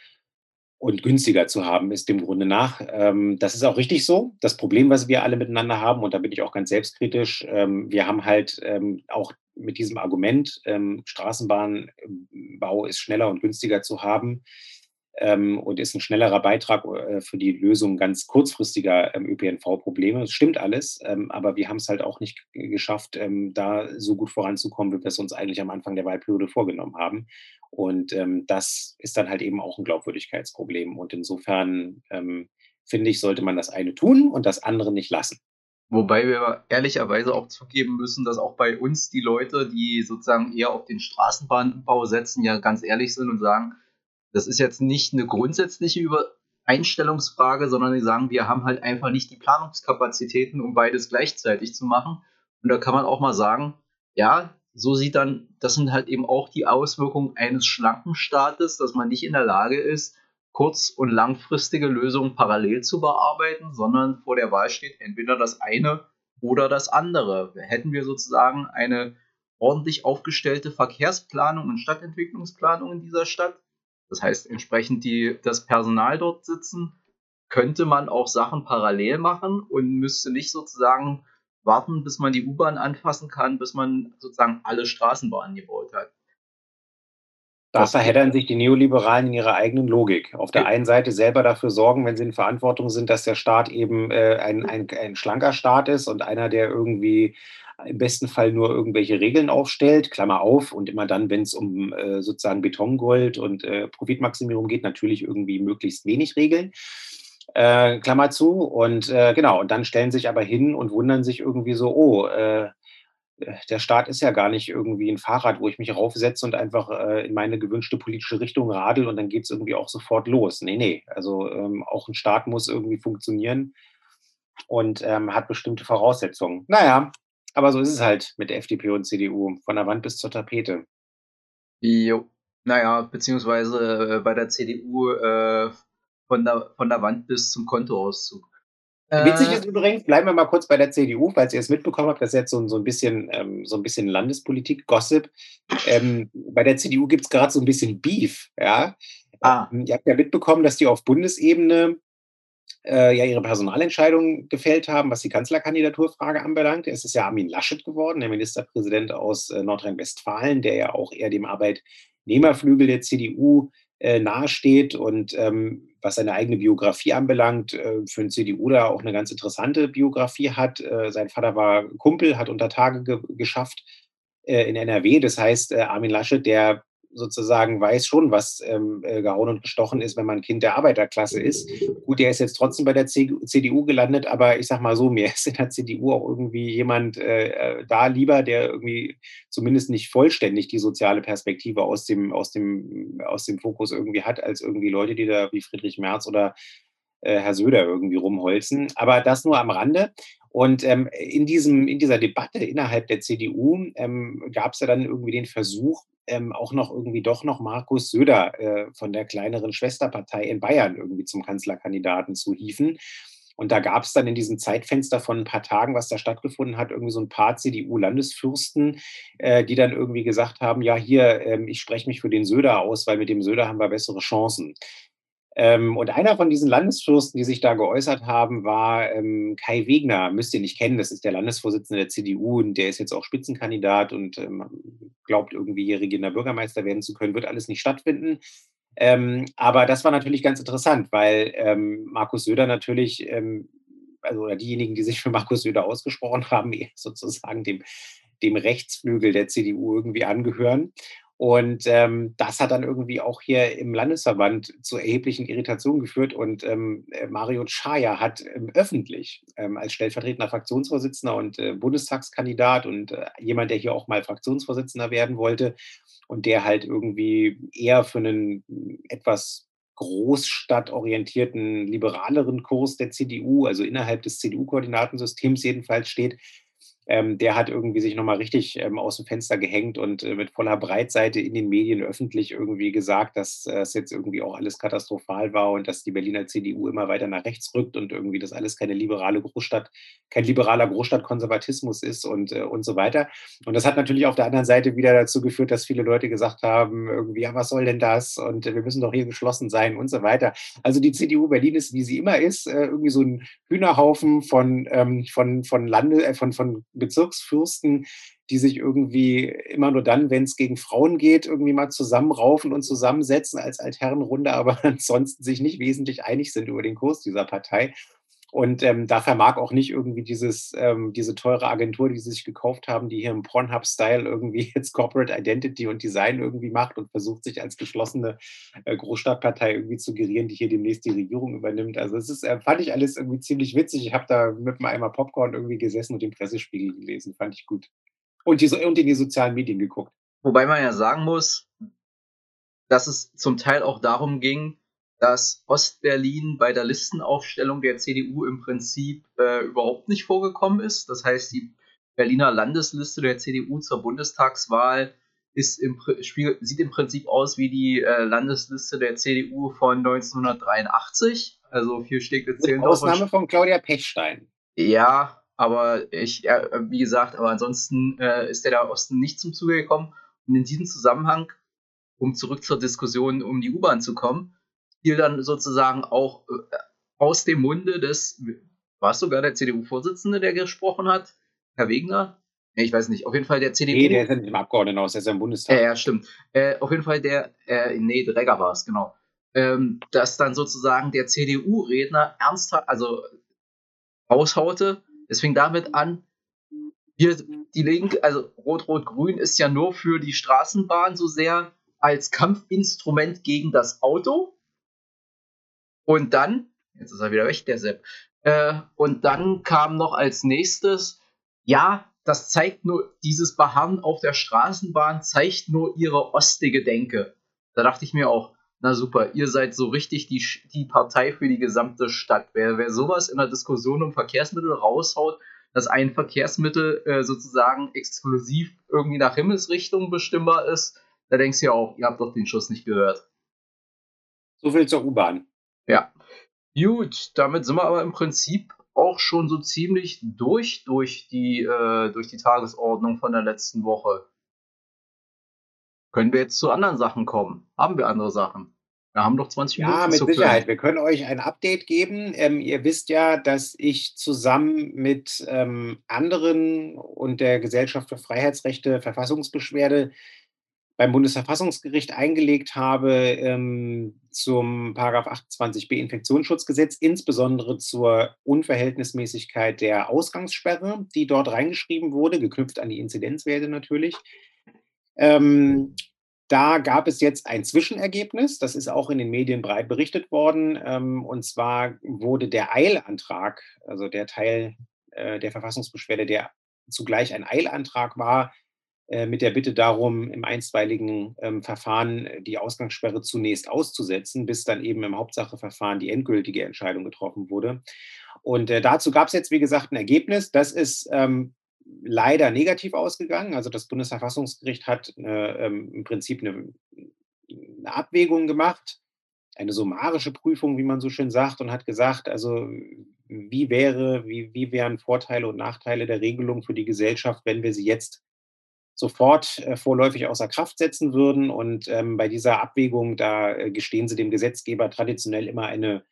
und günstiger zu haben ist, dem Grunde nach. Ähm, das ist auch richtig so. Das Problem, was wir alle miteinander haben, und da bin ich auch ganz selbstkritisch, ähm, wir haben halt ähm, auch mit diesem Argument, Straßenbahnbau ist schneller und günstiger zu haben, ähm, und ist ein schnellerer Beitrag äh, für die Lösung ganz kurzfristiger ähm, ÖPNV-Probleme. Das stimmt alles, ähm, aber wir haben es halt auch nicht geschafft, ähm, da so gut voranzukommen, wie wir es uns eigentlich am Anfang der Wahlperiode vorgenommen haben. Und ähm, das ist dann halt eben auch ein Glaubwürdigkeitsproblem. Und insofern ähm, finde ich, sollte man das eine tun und das andere nicht lassen. Wobei wir ehrlicherweise auch zugeben müssen, dass auch bei uns die Leute, die sozusagen eher auf den Straßenbahnbau setzen, ja ganz ehrlich sind und sagen, das ist jetzt nicht eine grundsätzliche Übereinstellungsfrage, sondern die sagen, wir haben halt einfach nicht die Planungskapazitäten, um beides gleichzeitig zu machen. Und da kann man auch mal sagen, ja, so sieht dann, das sind halt eben auch die Auswirkungen eines schlanken Staates, dass man nicht in der Lage ist, kurz- und langfristige Lösungen parallel zu bearbeiten, sondern vor der Wahl steht entweder das eine oder das andere. Hätten wir sozusagen eine ordentlich aufgestellte Verkehrsplanung und Stadtentwicklungsplanung in dieser Stadt, das heißt entsprechend die, das Personal dort sitzen, könnte man auch Sachen parallel machen und müsste nicht sozusagen warten, bis man die U-Bahn anfassen kann, bis man sozusagen alle Straßenbahnen gebaut hat. Da verheddern sich die Neoliberalen in ihrer eigenen Logik. Auf der einen Seite selber dafür sorgen, wenn sie in Verantwortung sind, dass der Staat eben äh, ein, ein, ein schlanker Staat ist und einer, der irgendwie im besten Fall nur irgendwelche Regeln aufstellt, Klammer auf, und immer dann, wenn es um äh, sozusagen Betongold und äh, Profitmaximierung geht, natürlich irgendwie möglichst wenig Regeln. Äh, Klammer zu. Und äh, genau, und dann stellen sich aber hin und wundern sich irgendwie so, oh, äh, der Staat ist ja gar nicht irgendwie ein Fahrrad, wo ich mich raufsetze und einfach äh, in meine gewünschte politische Richtung radel und dann geht es irgendwie auch sofort los. Nee, nee. Also ähm, auch ein Staat muss irgendwie funktionieren und ähm, hat bestimmte Voraussetzungen. Naja, aber so ist es halt mit FDP und CDU, von der Wand bis zur Tapete. Jo. Naja, beziehungsweise äh, bei der CDU äh, von, der, von der Wand bis zum Kontoauszug. Witzig ist übrigens, bleiben wir mal kurz bei der CDU, falls ihr es mitbekommen habt, das ist jetzt so, so, ein, bisschen, ähm, so ein bisschen Landespolitik, Gossip. Ähm, bei der CDU gibt es gerade so ein bisschen Beef. Ja? Ah. Ähm, ihr habt ja mitbekommen, dass die auf Bundesebene äh, ja ihre Personalentscheidung gefällt haben, was die Kanzlerkandidaturfrage anbelangt. Es ist ja Armin Laschet geworden, der Ministerpräsident aus äh, Nordrhein-Westfalen, der ja auch eher dem Arbeitnehmerflügel der CDU äh, nahesteht und ähm, was seine eigene Biografie anbelangt, äh, für einen CDU da auch eine ganz interessante Biografie hat. Äh, sein Vater war Kumpel, hat unter Tage ge geschafft äh, in NRW. Das heißt, äh, Armin Laschet, der sozusagen weiß schon, was ähm, äh, gehauen und gestochen ist, wenn man Kind der Arbeiterklasse ist. Gut, der ist jetzt trotzdem bei der CDU gelandet, aber ich sag mal so, mir ist in der CDU auch irgendwie jemand äh, äh, da lieber, der irgendwie zumindest nicht vollständig die soziale Perspektive aus dem, aus dem, aus dem Fokus irgendwie hat, als irgendwie Leute, die da wie Friedrich Merz oder äh, Herr Söder irgendwie rumholzen. Aber das nur am Rande. Und ähm, in, diesem, in dieser Debatte innerhalb der CDU ähm, gab es ja dann irgendwie den Versuch, ähm, auch noch irgendwie doch noch Markus Söder äh, von der kleineren Schwesterpartei in Bayern irgendwie zum Kanzlerkandidaten zu hieven. Und da gab es dann in diesem Zeitfenster von ein paar Tagen, was da stattgefunden hat, irgendwie so ein paar CDU-Landesfürsten, äh, die dann irgendwie gesagt haben, ja, hier, ähm, ich spreche mich für den Söder aus, weil mit dem Söder haben wir bessere Chancen. Ähm, und einer von diesen Landesfürsten, die sich da geäußert haben, war ähm, Kai Wegner. Müsst ihr nicht kennen, das ist der Landesvorsitzende der CDU und der ist jetzt auch Spitzenkandidat und ähm, glaubt irgendwie hier regierender Bürgermeister werden zu können. Wird alles nicht stattfinden. Ähm, aber das war natürlich ganz interessant, weil ähm, Markus Söder natürlich, ähm, also oder diejenigen, die sich für Markus Söder ausgesprochen haben, sozusagen dem, dem Rechtsflügel der CDU irgendwie angehören. Und ähm, das hat dann irgendwie auch hier im Landesverband zu erheblichen Irritationen geführt. Und ähm, äh, Mario Chaya hat ähm, öffentlich ähm, als stellvertretender Fraktionsvorsitzender und äh, Bundestagskandidat und äh, jemand, der hier auch mal Fraktionsvorsitzender werden wollte und der halt irgendwie eher für einen etwas großstadtorientierten, liberaleren Kurs der CDU, also innerhalb des CDU-Koordinatensystems jedenfalls steht, ähm, der hat irgendwie sich nochmal richtig ähm, aus dem Fenster gehängt und äh, mit voller Breitseite in den Medien öffentlich irgendwie gesagt, dass äh, es jetzt irgendwie auch alles katastrophal war und dass die Berliner CDU immer weiter nach rechts rückt und irgendwie das alles keine liberale Großstadt, kein liberaler Großstadtkonservatismus ist und, äh, und so weiter. Und das hat natürlich auf der anderen Seite wieder dazu geführt, dass viele Leute gesagt haben, irgendwie, ja, was soll denn das? Und äh, wir müssen doch hier geschlossen sein und so weiter. Also die CDU Berlin ist, wie sie immer ist, äh, irgendwie so ein Hühnerhaufen von, ähm, von, von Lande, äh, von, von Bezirksfürsten, die sich irgendwie immer nur dann, wenn es gegen Frauen geht, irgendwie mal zusammenraufen und zusammensetzen als Altherrenrunde, aber ansonsten sich nicht wesentlich einig sind über den Kurs dieser Partei. Und ähm, da vermag auch nicht irgendwie dieses, ähm, diese teure Agentur, die sie sich gekauft haben, die hier im Pornhub-Style irgendwie jetzt Corporate Identity und Design irgendwie macht und versucht, sich als geschlossene äh, Großstadtpartei irgendwie zu gerieren, die hier demnächst die Regierung übernimmt. Also das ist, äh, fand ich alles irgendwie ziemlich witzig. Ich habe da mit einem Eimer Popcorn irgendwie gesessen und den Pressespiegel gelesen. Fand ich gut. Und, die, und in die sozialen Medien geguckt. Wobei man ja sagen muss, dass es zum Teil auch darum ging, dass Ostberlin bei der Listenaufstellung der CDU im Prinzip äh, überhaupt nicht vorgekommen ist. Das heißt, die Berliner Landesliste der CDU zur Bundestagswahl ist im, sieht im Prinzip aus wie die äh, Landesliste der CDU von 1983. Also vier Städte zählen Mit Ausnahme von Claudia Pechstein. Ja, aber ich, äh, wie gesagt, aber ansonsten äh, ist der da Osten nicht zum Zuge gekommen. Und in diesem Zusammenhang, um zurück zur Diskussion um die U-Bahn zu kommen, fiel dann sozusagen auch äh, aus dem Munde des, war es sogar der CDU-Vorsitzende, der gesprochen hat, Herr Wegner? Ich weiß nicht, auf jeden Fall der CDU. Nee, der ist ja nicht im Abgeordnetenhaus, der ist ja im Bundestag. Ja, ja stimmt. Äh, auf jeden Fall der, äh, nee, Dregger war es, genau. Ähm, dass dann sozusagen der CDU-Redner ernsthaft, also raushaute. Es fing damit an, wir, die Linke, also Rot-Rot-Grün ist ja nur für die Straßenbahn so sehr als Kampfinstrument gegen das Auto. Und dann, jetzt ist er wieder weg, der Sepp. Äh, und dann kam noch als nächstes, ja, das zeigt nur, dieses Beharren auf der Straßenbahn zeigt nur ihre ostige Denke. Da dachte ich mir auch, na super, ihr seid so richtig die, die Partei für die gesamte Stadt. Wer, wer sowas in der Diskussion um Verkehrsmittel raushaut, dass ein Verkehrsmittel äh, sozusagen exklusiv irgendwie nach Himmelsrichtung bestimmbar ist, da denkst du ja auch, ihr habt doch den Schuss nicht gehört. So viel zur U-Bahn. Ja. Gut, damit sind wir aber im Prinzip auch schon so ziemlich durch durch die, äh, durch die Tagesordnung von der letzten Woche. Können wir jetzt zu anderen Sachen kommen? Haben wir andere Sachen? Wir haben doch 20 Minuten. Ja, mit Sicherheit. Können. Wir können euch ein Update geben. Ähm, ihr wisst ja, dass ich zusammen mit ähm, anderen und der Gesellschaft für Freiheitsrechte Verfassungsbeschwerde beim Bundesverfassungsgericht eingelegt habe ähm, zum 28b Infektionsschutzgesetz, insbesondere zur Unverhältnismäßigkeit der Ausgangssperre, die dort reingeschrieben wurde, geknüpft an die Inzidenzwerte natürlich. Ähm, da gab es jetzt ein Zwischenergebnis, das ist auch in den Medien breit berichtet worden. Ähm, und zwar wurde der Eilantrag, also der Teil äh, der Verfassungsbeschwerde, der zugleich ein Eilantrag war, mit der Bitte darum, im einstweiligen ähm, Verfahren äh, die Ausgangssperre zunächst auszusetzen, bis dann eben im Hauptsacheverfahren die endgültige Entscheidung getroffen wurde. Und äh, dazu gab es jetzt, wie gesagt, ein Ergebnis. Das ist ähm, leider negativ ausgegangen. Also das Bundesverfassungsgericht hat äh, ähm, im Prinzip eine, eine Abwägung gemacht, eine summarische Prüfung, wie man so schön sagt, und hat gesagt, also wie wäre, wie, wie wären Vorteile und Nachteile der Regelung für die Gesellschaft, wenn wir sie jetzt sofort äh, vorläufig außer Kraft setzen würden. Und ähm, bei dieser Abwägung, da äh, gestehen sie dem Gesetzgeber traditionell immer eine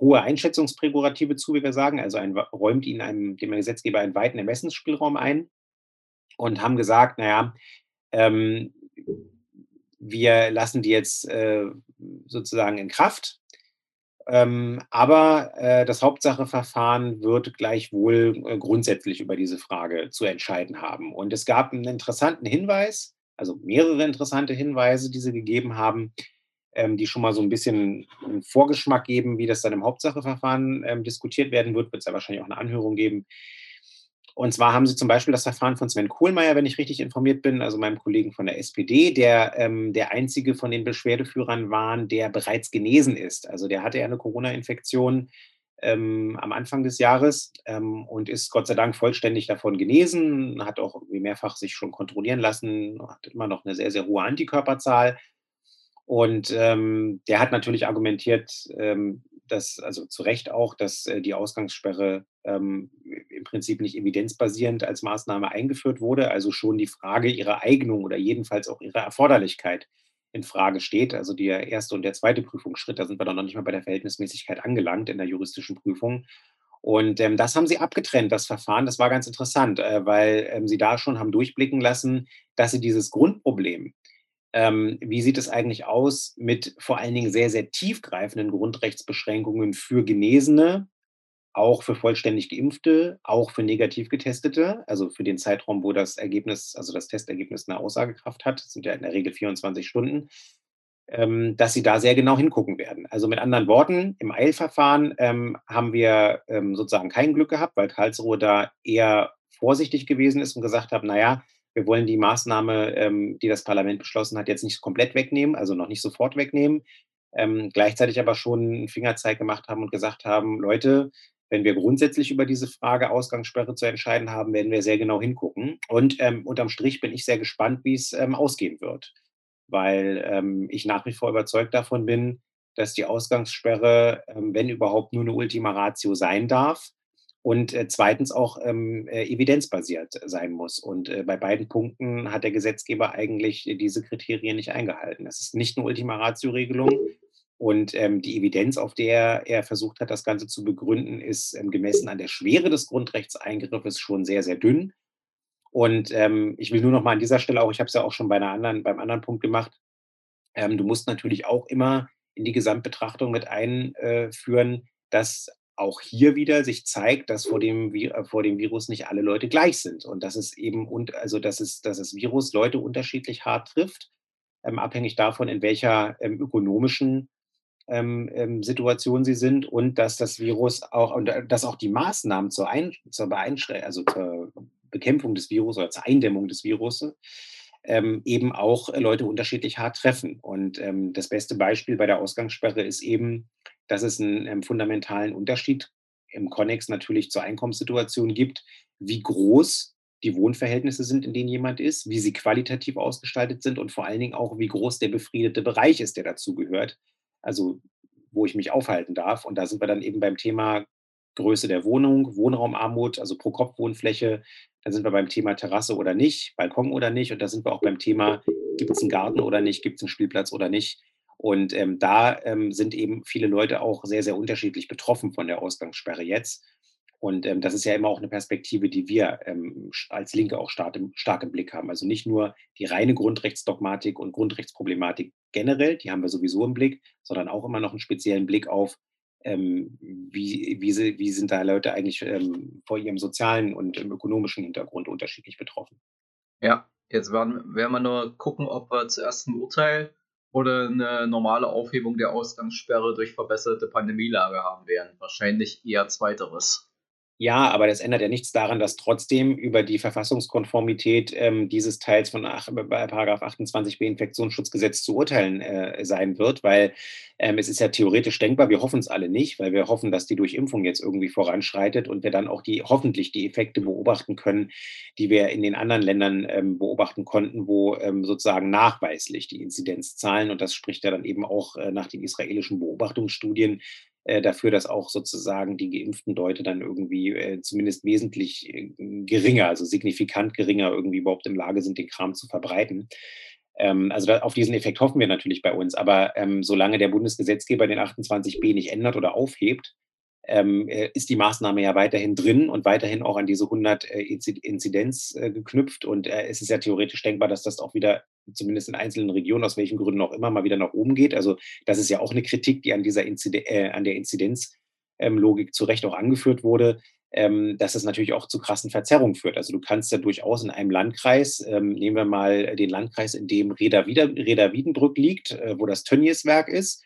hohe Einschätzungsprärogative zu, wie wir sagen. Also ein, räumt ihnen einem, dem Gesetzgeber einen weiten Ermessensspielraum ein und haben gesagt, naja, ähm, wir lassen die jetzt äh, sozusagen in Kraft ähm, aber äh, das Hauptsacheverfahren wird gleichwohl äh, grundsätzlich über diese Frage zu entscheiden haben. Und es gab einen interessanten Hinweis, also mehrere interessante Hinweise, die sie gegeben haben, ähm, die schon mal so ein bisschen einen Vorgeschmack geben, wie das dann im Hauptsacheverfahren ähm, diskutiert werden wird. Wird es ja wahrscheinlich auch eine Anhörung geben. Und zwar haben sie zum Beispiel das Verfahren von Sven Kohlmeier, wenn ich richtig informiert bin, also meinem Kollegen von der SPD, der ähm, der einzige von den Beschwerdeführern war, der bereits genesen ist. Also der hatte ja eine Corona-Infektion ähm, am Anfang des Jahres ähm, und ist Gott sei Dank vollständig davon genesen, hat auch mehrfach sich schon kontrollieren lassen, hat immer noch eine sehr, sehr hohe Antikörperzahl. Und ähm, der hat natürlich argumentiert, ähm, dass, also zu Recht auch, dass äh, die Ausgangssperre ähm, im Prinzip nicht evidenzbasierend als Maßnahme eingeführt wurde, also schon die Frage ihrer Eignung oder jedenfalls auch ihrer Erforderlichkeit in Frage steht. Also der erste und der zweite Prüfungsschritt, da sind wir dann noch nicht mal bei der Verhältnismäßigkeit angelangt in der juristischen Prüfung. Und ähm, das haben sie abgetrennt, das Verfahren. Das war ganz interessant, äh, weil ähm, sie da schon haben durchblicken lassen, dass sie dieses Grundproblem, ähm, wie sieht es eigentlich aus mit vor allen Dingen sehr, sehr tiefgreifenden Grundrechtsbeschränkungen für Genesene, auch für vollständig Geimpfte, auch für negativ Getestete, also für den Zeitraum, wo das Ergebnis, also das Testergebnis eine Aussagekraft hat, das sind ja in der Regel 24 Stunden, ähm, dass sie da sehr genau hingucken werden. Also mit anderen Worten, im Eilverfahren ähm, haben wir ähm, sozusagen kein Glück gehabt, weil Karlsruhe da eher vorsichtig gewesen ist und gesagt hat, naja, wir wollen die Maßnahme, ähm, die das Parlament beschlossen hat, jetzt nicht komplett wegnehmen, also noch nicht sofort wegnehmen. Ähm, gleichzeitig aber schon einen Fingerzeig gemacht haben und gesagt haben, Leute, wenn wir grundsätzlich über diese Frage Ausgangssperre zu entscheiden haben, werden wir sehr genau hingucken. Und ähm, unterm Strich bin ich sehr gespannt, wie es ähm, ausgehen wird weil ähm, ich nach wie vor überzeugt davon bin, dass die Ausgangssperre, ähm, wenn überhaupt, nur eine Ultima Ratio sein darf und äh, zweitens auch ähm, äh, evidenzbasiert sein muss. Und äh, bei beiden Punkten hat der Gesetzgeber eigentlich diese Kriterien nicht eingehalten. Das ist nicht eine Ultima Ratio-Regelung. Und ähm, die Evidenz, auf der er versucht hat, das Ganze zu begründen, ist ähm, gemessen an der Schwere des Grundrechtseingriffes schon sehr, sehr dünn. Und ähm, ich will nur noch mal an dieser Stelle auch, ich habe es ja auch schon bei einer anderen, beim anderen Punkt gemacht, ähm, du musst natürlich auch immer in die Gesamtbetrachtung mit einführen, dass auch hier wieder sich zeigt, dass vor dem, äh, vor dem Virus nicht alle Leute gleich sind und dass es eben und also dass es, dass das Virus Leute unterschiedlich hart trifft, ähm, abhängig davon, in welcher ähm, ökonomischen ähm, ähm, Situation sie sind und dass das Virus auch und äh, dass auch die Maßnahmen zur, Ein zur also zur Bekämpfung des Virus oder zur Eindämmung des Virus ähm, eben auch Leute unterschiedlich hart treffen. Und ähm, das beste Beispiel bei der Ausgangssperre ist eben, dass es einen ähm, fundamentalen Unterschied im Konnex natürlich zur Einkommenssituation gibt, wie groß die Wohnverhältnisse sind, in denen jemand ist, wie sie qualitativ ausgestaltet sind und vor allen Dingen auch, wie groß der befriedete Bereich ist, der dazu gehört. Also wo ich mich aufhalten darf. Und da sind wir dann eben beim Thema Größe der Wohnung, Wohnraumarmut, also pro Kopf Wohnfläche. Da sind wir beim Thema Terrasse oder nicht, Balkon oder nicht. Und da sind wir auch beim Thema, gibt es einen Garten oder nicht, gibt es einen Spielplatz oder nicht. Und ähm, da ähm, sind eben viele Leute auch sehr, sehr unterschiedlich betroffen von der Ausgangssperre jetzt. Und ähm, das ist ja immer auch eine Perspektive, die wir ähm, als Linke auch stark im, stark im Blick haben. Also nicht nur die reine Grundrechtsdogmatik und Grundrechtsproblematik generell, die haben wir sowieso im Blick, sondern auch immer noch einen speziellen Blick auf ähm, wie, wie, wie, sind da Leute eigentlich ähm, vor ihrem sozialen und ähm, ökonomischen Hintergrund unterschiedlich betroffen. Ja, jetzt werden, werden wir nur gucken, ob wir zuerst ein Urteil oder eine normale Aufhebung der Ausgangssperre durch verbesserte Pandemielage haben werden. Wahrscheinlich eher zweiteres. Ja, aber das ändert ja nichts daran, dass trotzdem über die Verfassungskonformität ähm, dieses Teils von ach, bei 28b Infektionsschutzgesetz zu urteilen äh, sein wird, weil ähm, es ist ja theoretisch denkbar, wir hoffen es alle nicht, weil wir hoffen, dass die Durchimpfung jetzt irgendwie voranschreitet und wir dann auch die hoffentlich die Effekte beobachten können, die wir in den anderen Ländern ähm, beobachten konnten, wo ähm, sozusagen nachweislich die Inzidenzzahlen, und das spricht ja dann eben auch äh, nach den israelischen Beobachtungsstudien, äh, dafür, dass auch sozusagen die geimpften Leute dann irgendwie äh, zumindest wesentlich äh, geringer, also signifikant geringer irgendwie überhaupt in Lage sind, den Kram zu verbreiten. Ähm, also auf diesen Effekt hoffen wir natürlich bei uns. Aber ähm, solange der Bundesgesetzgeber den 28b nicht ändert oder aufhebt, ähm, äh, ist die Maßnahme ja weiterhin drin und weiterhin auch an diese 100 äh, Inzidenz äh, geknüpft. Und äh, es ist ja theoretisch denkbar, dass das auch wieder zumindest in einzelnen Regionen, aus welchen Gründen auch immer, mal wieder nach oben geht. Also das ist ja auch eine Kritik, die an, dieser Inziden äh, an der Inzidenzlogik ähm, zu Recht auch angeführt wurde, ähm, dass es natürlich auch zu krassen Verzerrungen führt. Also du kannst ja durchaus in einem Landkreis, ähm, nehmen wir mal den Landkreis, in dem Reda, Reda Wiedenbrück liegt, äh, wo das Tönnies-Werk ist,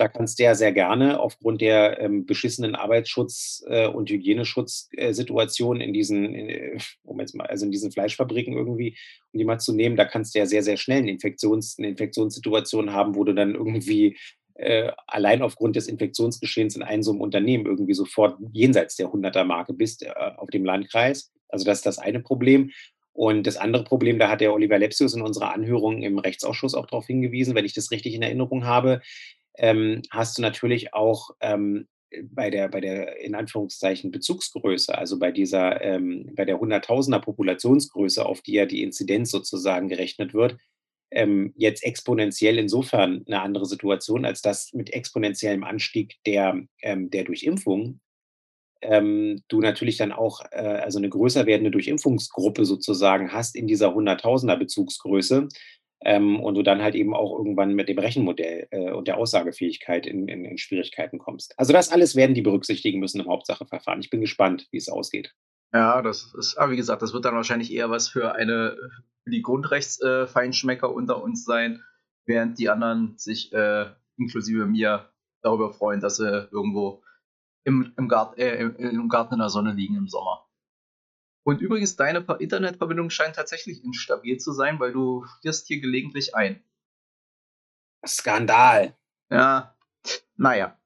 da kannst du ja sehr gerne aufgrund der ähm, beschissenen Arbeitsschutz- äh, und Hygieneschutzsituation in diesen, in, äh, um jetzt mal, also in diesen Fleischfabriken irgendwie, um die mal zu nehmen, da kannst du ja sehr, sehr schnell eine, Infektions-, eine Infektionssituation haben, wo du dann irgendwie äh, allein aufgrund des Infektionsgeschehens in einem so einem Unternehmen irgendwie sofort jenseits der 100er-Marke bist äh, auf dem Landkreis. Also das ist das eine Problem. Und das andere Problem, da hat der Oliver Lepsius in unserer Anhörung im Rechtsausschuss auch darauf hingewiesen, wenn ich das richtig in Erinnerung habe, ähm, hast du natürlich auch ähm, bei der, bei der in Anführungszeichen Bezugsgröße, also bei dieser, ähm, bei der Hunderttausender Populationsgröße, auf die ja die Inzidenz sozusagen gerechnet wird, ähm, jetzt exponentiell insofern eine andere Situation, als dass mit exponentiellem Anstieg der, ähm, der Durchimpfung ähm, du natürlich dann auch, äh, also 'ne größer werdende Durchimpfungsgruppe sozusagen hast in dieser Hunderttausender Bezugsgröße, ähm, und du dann halt eben auch irgendwann mit dem Rechenmodell, äh, und der Aussagefähigkeit in in in Schwierigkeiten kommst. Also, das alles werden die berücksichtigen müssen im Hauptsacheverfahren. Ich bin gespannt, wie es ausgeht. Ja, das ist aber wie gesagt, das wird dann wahrscheinlich eher was für eine für die Grundrechts äh, unter uns sein, während die anderen sich, äh, inklusive mir darüber freuen, dass sie irgendwo im im Gart äh, im im Garten in der Sonne liegen im Sommer. Und übrigens, deine Ver Internetverbindung scheint tatsächlich instabil zu sein, weil du frierst hier gelegentlich ein. Skandal. Ja, na ja.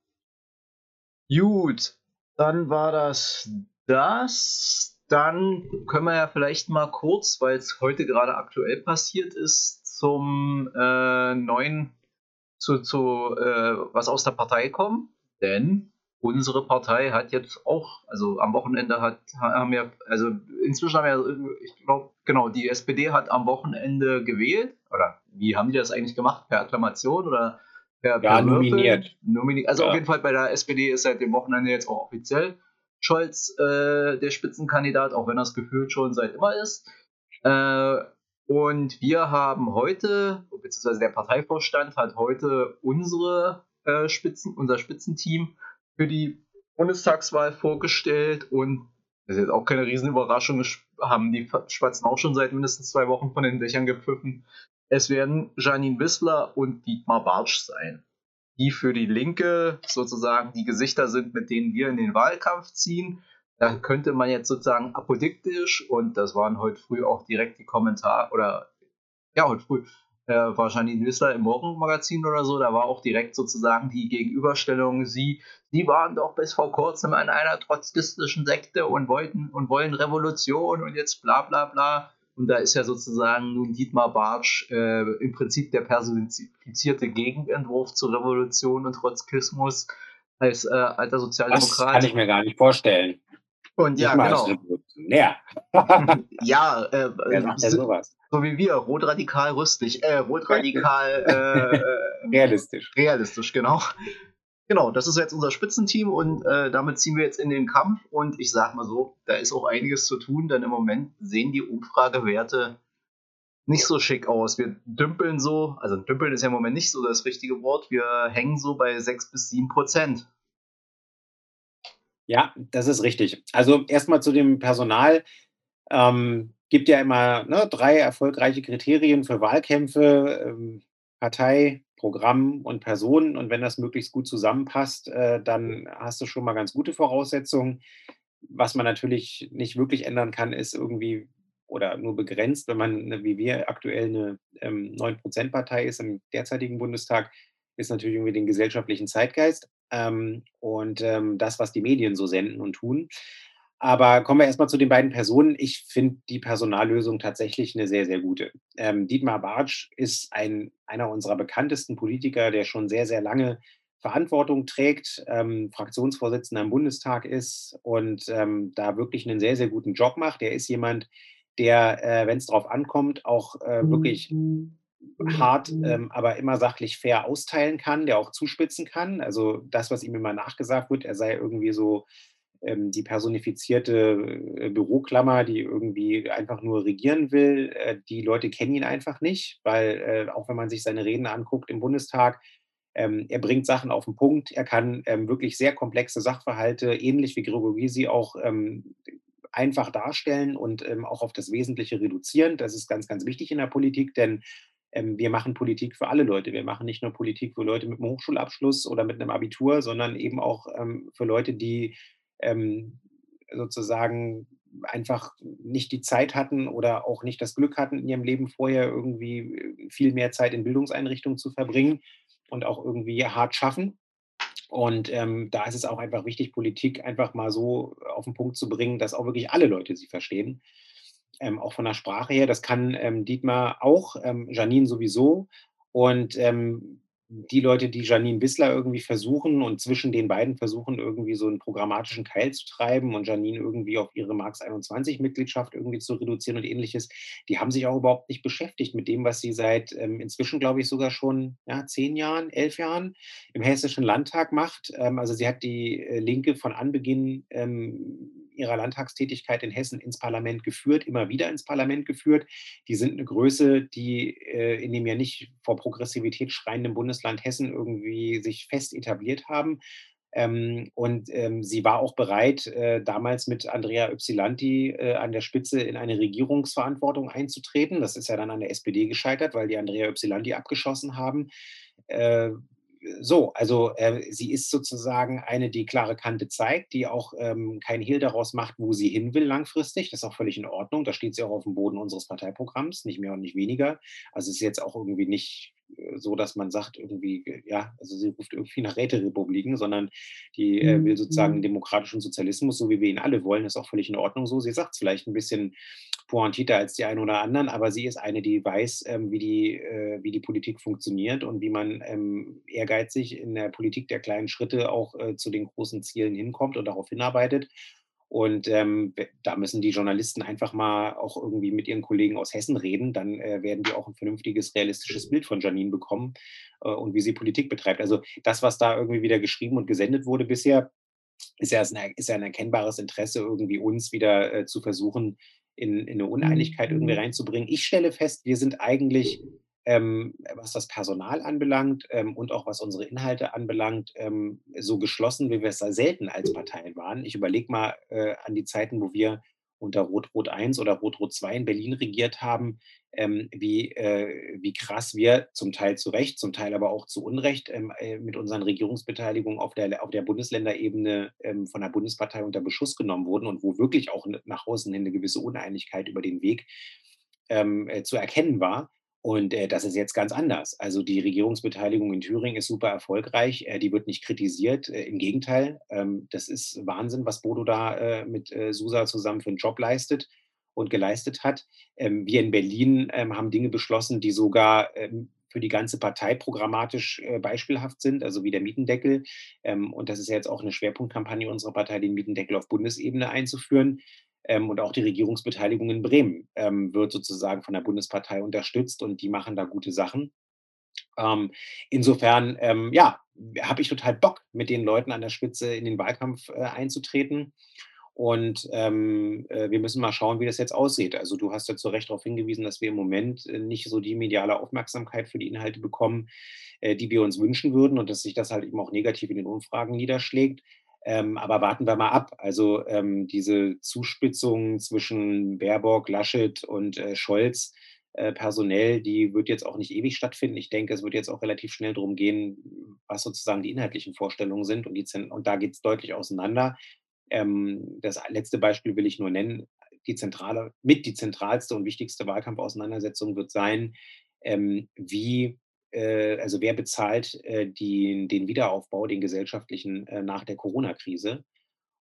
Gut, dann war das das. Dann können wir ja vielleicht mal kurz, weil es heute gerade aktuell passiert ist, zum äh, neuen, zu, zu äh, was aus der Partei kommen. Denn unsere Partei hat jetzt auch, also am Wochenende hat, haben wir, also inzwischen haben wir, ich glaube, genau, die SPD hat am Wochenende gewählt. Oder wie haben die das eigentlich gemacht? Per Akklamation oder per, Ja, per nominiert. Nomini also Ja. auf jeden Fall bei der SPD ist seit dem Wochenende jetzt auch offiziell Scholz äh, der Spitzenkandidat, auch wenn das gefühlt schon seit immer ist. Äh, und wir haben heute, beziehungsweise der Parteivorstand hat heute unsere äh, Spitzen, unser Spitzenteam für die Bundestagswahl vorgestellt und das ist jetzt auch keine Riesenüberraschung, es haben die Spatzen auch schon seit mindestens zwei Wochen von den Dächern gepfiffen. Es werden Janine Wissler und Dietmar Bartsch sein, die für die Linke sozusagen die Gesichter sind, mit denen wir in den Wahlkampf ziehen. Da könnte man jetzt sozusagen apodiktisch, und das waren heute früh auch direkt die Kommentare, oder ja, heute früh äh, war Janine Wissler im Morgenmagazin oder so, da war auch direkt sozusagen die Gegenüberstellung, sie, sie waren doch bis vor kurzem in einer trotzkistischen Sekte und wollten und wollen Revolution und jetzt bla bla bla. Und da ist ja sozusagen nun Dietmar Bartsch äh, im Prinzip der personifizierte Gegenentwurf zur Revolution und Trotzkismus als äh, alter Das Sozialdemokrat. kann ich mir gar nicht vorstellen. Und ja, genau. Revolutionär. Ja, äh, Wer sagt denn so, sowas? So wie wir, rotradikal rüstig, äh, rotradikal äh, äh, Realistisch. realistisch, genau. Genau, das ist jetzt unser Spitzenteam und äh, damit ziehen wir jetzt in den Kampf und ich sag mal so, da ist auch einiges zu tun, denn im Moment sehen die Umfragewerte nicht so schick aus. Wir dümpeln so, also dümpeln ist ja im Moment nicht so das richtige Wort, wir hängen so bei 6 bis 7 Prozent. Ja, das ist richtig. Also erstmal zu dem Personal. Ähm, gibt ja immer ne, drei erfolgreiche Kriterien für Wahlkämpfe: ähm, Partei, Programm und Person. Und wenn das möglichst gut zusammenpasst, äh, dann hast du schon mal ganz gute Voraussetzungen. Was man natürlich nicht wirklich ändern kann, ist irgendwie oder nur begrenzt, wenn man, ne, wie wir aktuell eine ähm, 9%-Partei ist im derzeitigen Bundestag, ist natürlich irgendwie den gesellschaftlichen Zeitgeist ähm, und ähm, das, was die Medien so senden und tun. Aber kommen wir erst mal zu den beiden Personen. Ich finde die Personallösung tatsächlich eine sehr, sehr gute. Ähm, Dietmar Bartsch ist ein einer unserer bekanntesten Politiker, der schon sehr, sehr lange Verantwortung trägt, ähm, Fraktionsvorsitzender im Bundestag ist und, ähm, da wirklich einen sehr, sehr guten Job macht. Er ist jemand, der, äh, wenn es drauf ankommt, auch, äh, wirklich hart, ähm, aber immer sachlich fair austeilen kann, der auch zuspitzen kann. Also das, was ihm immer nachgesagt wird, er sei irgendwie so die personifizierte äh, Büroklammer, die irgendwie einfach nur regieren will. Äh, die Leute kennen ihn einfach nicht, weil äh, auch wenn man sich seine Reden anguckt im Bundestag, ähm, er bringt Sachen auf den Punkt. Er kann ähm, wirklich sehr komplexe Sachverhalte, ähnlich wie Gregor Gysi, auch ähm, einfach darstellen und ähm, auch auf das Wesentliche reduzieren. Das ist ganz, ganz wichtig in der Politik, denn ähm, wir machen Politik für alle Leute. Wir machen nicht nur Politik für Leute mit einem Hochschulabschluss oder mit einem Abitur, sondern eben auch ähm, für Leute, die ähm, sozusagen einfach nicht die Zeit hatten oder auch nicht das Glück hatten, in ihrem Leben vorher irgendwie viel mehr Zeit in Bildungseinrichtungen zu verbringen und auch irgendwie hart schaffen. Und ähm, da ist es auch einfach wichtig, Politik einfach mal so auf den Punkt zu bringen, dass auch wirklich alle Leute sie verstehen. Ähm, auch von der Sprache her. Das kann ähm, Dietmar auch, ähm, Janine sowieso. Und ähm, die Leute, die Janine Wissler irgendwie versuchen und zwischen den beiden versuchen, irgendwie so einen programmatischen Keil zu treiben und Janine irgendwie auf ihre Marx 21-Mitgliedschaft irgendwie zu reduzieren und ähnliches, die haben sich auch überhaupt nicht beschäftigt mit dem, was sie seit ähm, inzwischen, glaube ich, sogar schon ja, zehn Jahren, elf Jahren im Hessischen Landtag macht. Ähm, also sie hat die äh, Linke von Anbeginn ähm, ihrer Landtagstätigkeit in Hessen ins Parlament geführt, immer wieder ins Parlament geführt. Die sind eine Größe, die äh, in dem ja nicht vor Progressivität schreienden Bundesland Hessen irgendwie sich fest etabliert haben. Ähm, und ähm, sie war auch bereit, äh, damals mit Andrea Ypsilanti äh, an der Spitze in eine Regierungsverantwortung einzutreten. Das ist ja dann an der SPD gescheitert, weil die Andrea Ypsilanti abgeschossen haben. Äh, so, also äh, sie ist sozusagen eine, die klare Kante zeigt, die auch ähm, kein Hehl daraus macht, wo sie hin will langfristig. Das ist auch völlig in Ordnung. Da steht sie auch auf dem Boden unseres Parteiprogramms, nicht mehr und nicht weniger. Also es ist jetzt auch irgendwie nicht äh, so, dass man sagt, irgendwie, ja, also sie ruft irgendwie nach Räterepubliken, sondern die äh, will sozusagen mhm. demokratischen Sozialismus, so wie wir ihn alle wollen, ist auch völlig in Ordnung so. Sie sagt es vielleicht ein bisschen pointierter als die einen oder anderen, aber sie ist eine, die weiß, ähm, wie, die, äh, wie die Politik funktioniert und wie man ähm, ehrgeizig in der Politik der kleinen Schritte auch äh, zu den großen Zielen hinkommt und darauf hinarbeitet. Und ähm, da müssen die Journalisten einfach mal auch irgendwie mit ihren Kollegen aus Hessen reden. Dann äh, werden die auch ein vernünftiges, realistisches Bild von Janine bekommen äh, und wie sie Politik betreibt. Also das, was da irgendwie wieder geschrieben und gesendet wurde bisher, ist ja, ein, ist ja ein erkennbares Interesse, irgendwie uns wieder äh, zu versuchen, in, in eine Uneinigkeit irgendwie mhm. reinzubringen. Ich stelle fest, wir sind eigentlich, ähm, was das Personal anbelangt ähm, und auch was unsere Inhalte anbelangt, ähm, so geschlossen, wie wir es da selten als Parteien waren. Ich überlege mal äh, an die Zeiten, wo wir unter Rot-Rot 1 oder Rot-Rot 2 in Berlin regiert haben, ähm, wie, äh, wie krass wir zum Teil zu Recht, zum Teil aber auch zu Unrecht ähm, äh, mit unseren Regierungsbeteiligungen auf der, auf der Bundesländerebene ähm, von der Bundespartei unter Beschuss genommen wurden und wo wirklich auch nach außen hin eine gewisse Uneinigkeit über den Weg ähm, äh, zu erkennen war. Und äh, das ist jetzt ganz anders. Also die Regierungsbeteiligung in Thüringen ist super erfolgreich. Äh, die wird nicht kritisiert. Äh, Im Gegenteil, ähm, das ist Wahnsinn, was Bodo da äh, mit äh, Susa zusammen für einen Job leistet und geleistet hat. Ähm, wir in Berlin ähm, haben Dinge beschlossen, die sogar ähm, für die ganze Partei programmatisch äh, beispielhaft sind, also wie der Mietendeckel. Ähm, und das ist ja jetzt auch eine Schwerpunktkampagne unserer Partei, den Mietendeckel auf Bundesebene einzuführen. Ähm, und auch die Regierungsbeteiligung in Bremen ähm, wird sozusagen von der Bundespartei unterstützt und die machen da gute Sachen. Ähm, insofern, ähm, ja, habe ich total Bock, mit den Leuten an der Spitze in den Wahlkampf äh, einzutreten. Und ähm, äh, wir müssen mal schauen, wie das jetzt aussieht. Also du hast ja zu Recht darauf hingewiesen, dass wir im Moment äh, nicht so die mediale Aufmerksamkeit für die Inhalte bekommen, äh, die wir uns wünschen würden und dass sich das halt eben auch negativ in den Umfragen niederschlägt. Ähm, aber warten wir mal ab. Also ähm, diese Zuspitzung zwischen Baerbock, Laschet und äh, Scholz äh, personell, die wird jetzt auch nicht ewig stattfinden. Ich denke, es wird jetzt auch relativ schnell darum gehen, was sozusagen die inhaltlichen Vorstellungen sind. Und, die, und da geht es deutlich auseinander. Ähm, das letzte Beispiel will ich nur nennen. Die zentrale, mit die zentralste und wichtigste Wahlkampfauseinandersetzung wird sein, ähm, wie also wer bezahlt äh, die, den Wiederaufbau, den gesellschaftlichen äh, nach der Corona-Krise?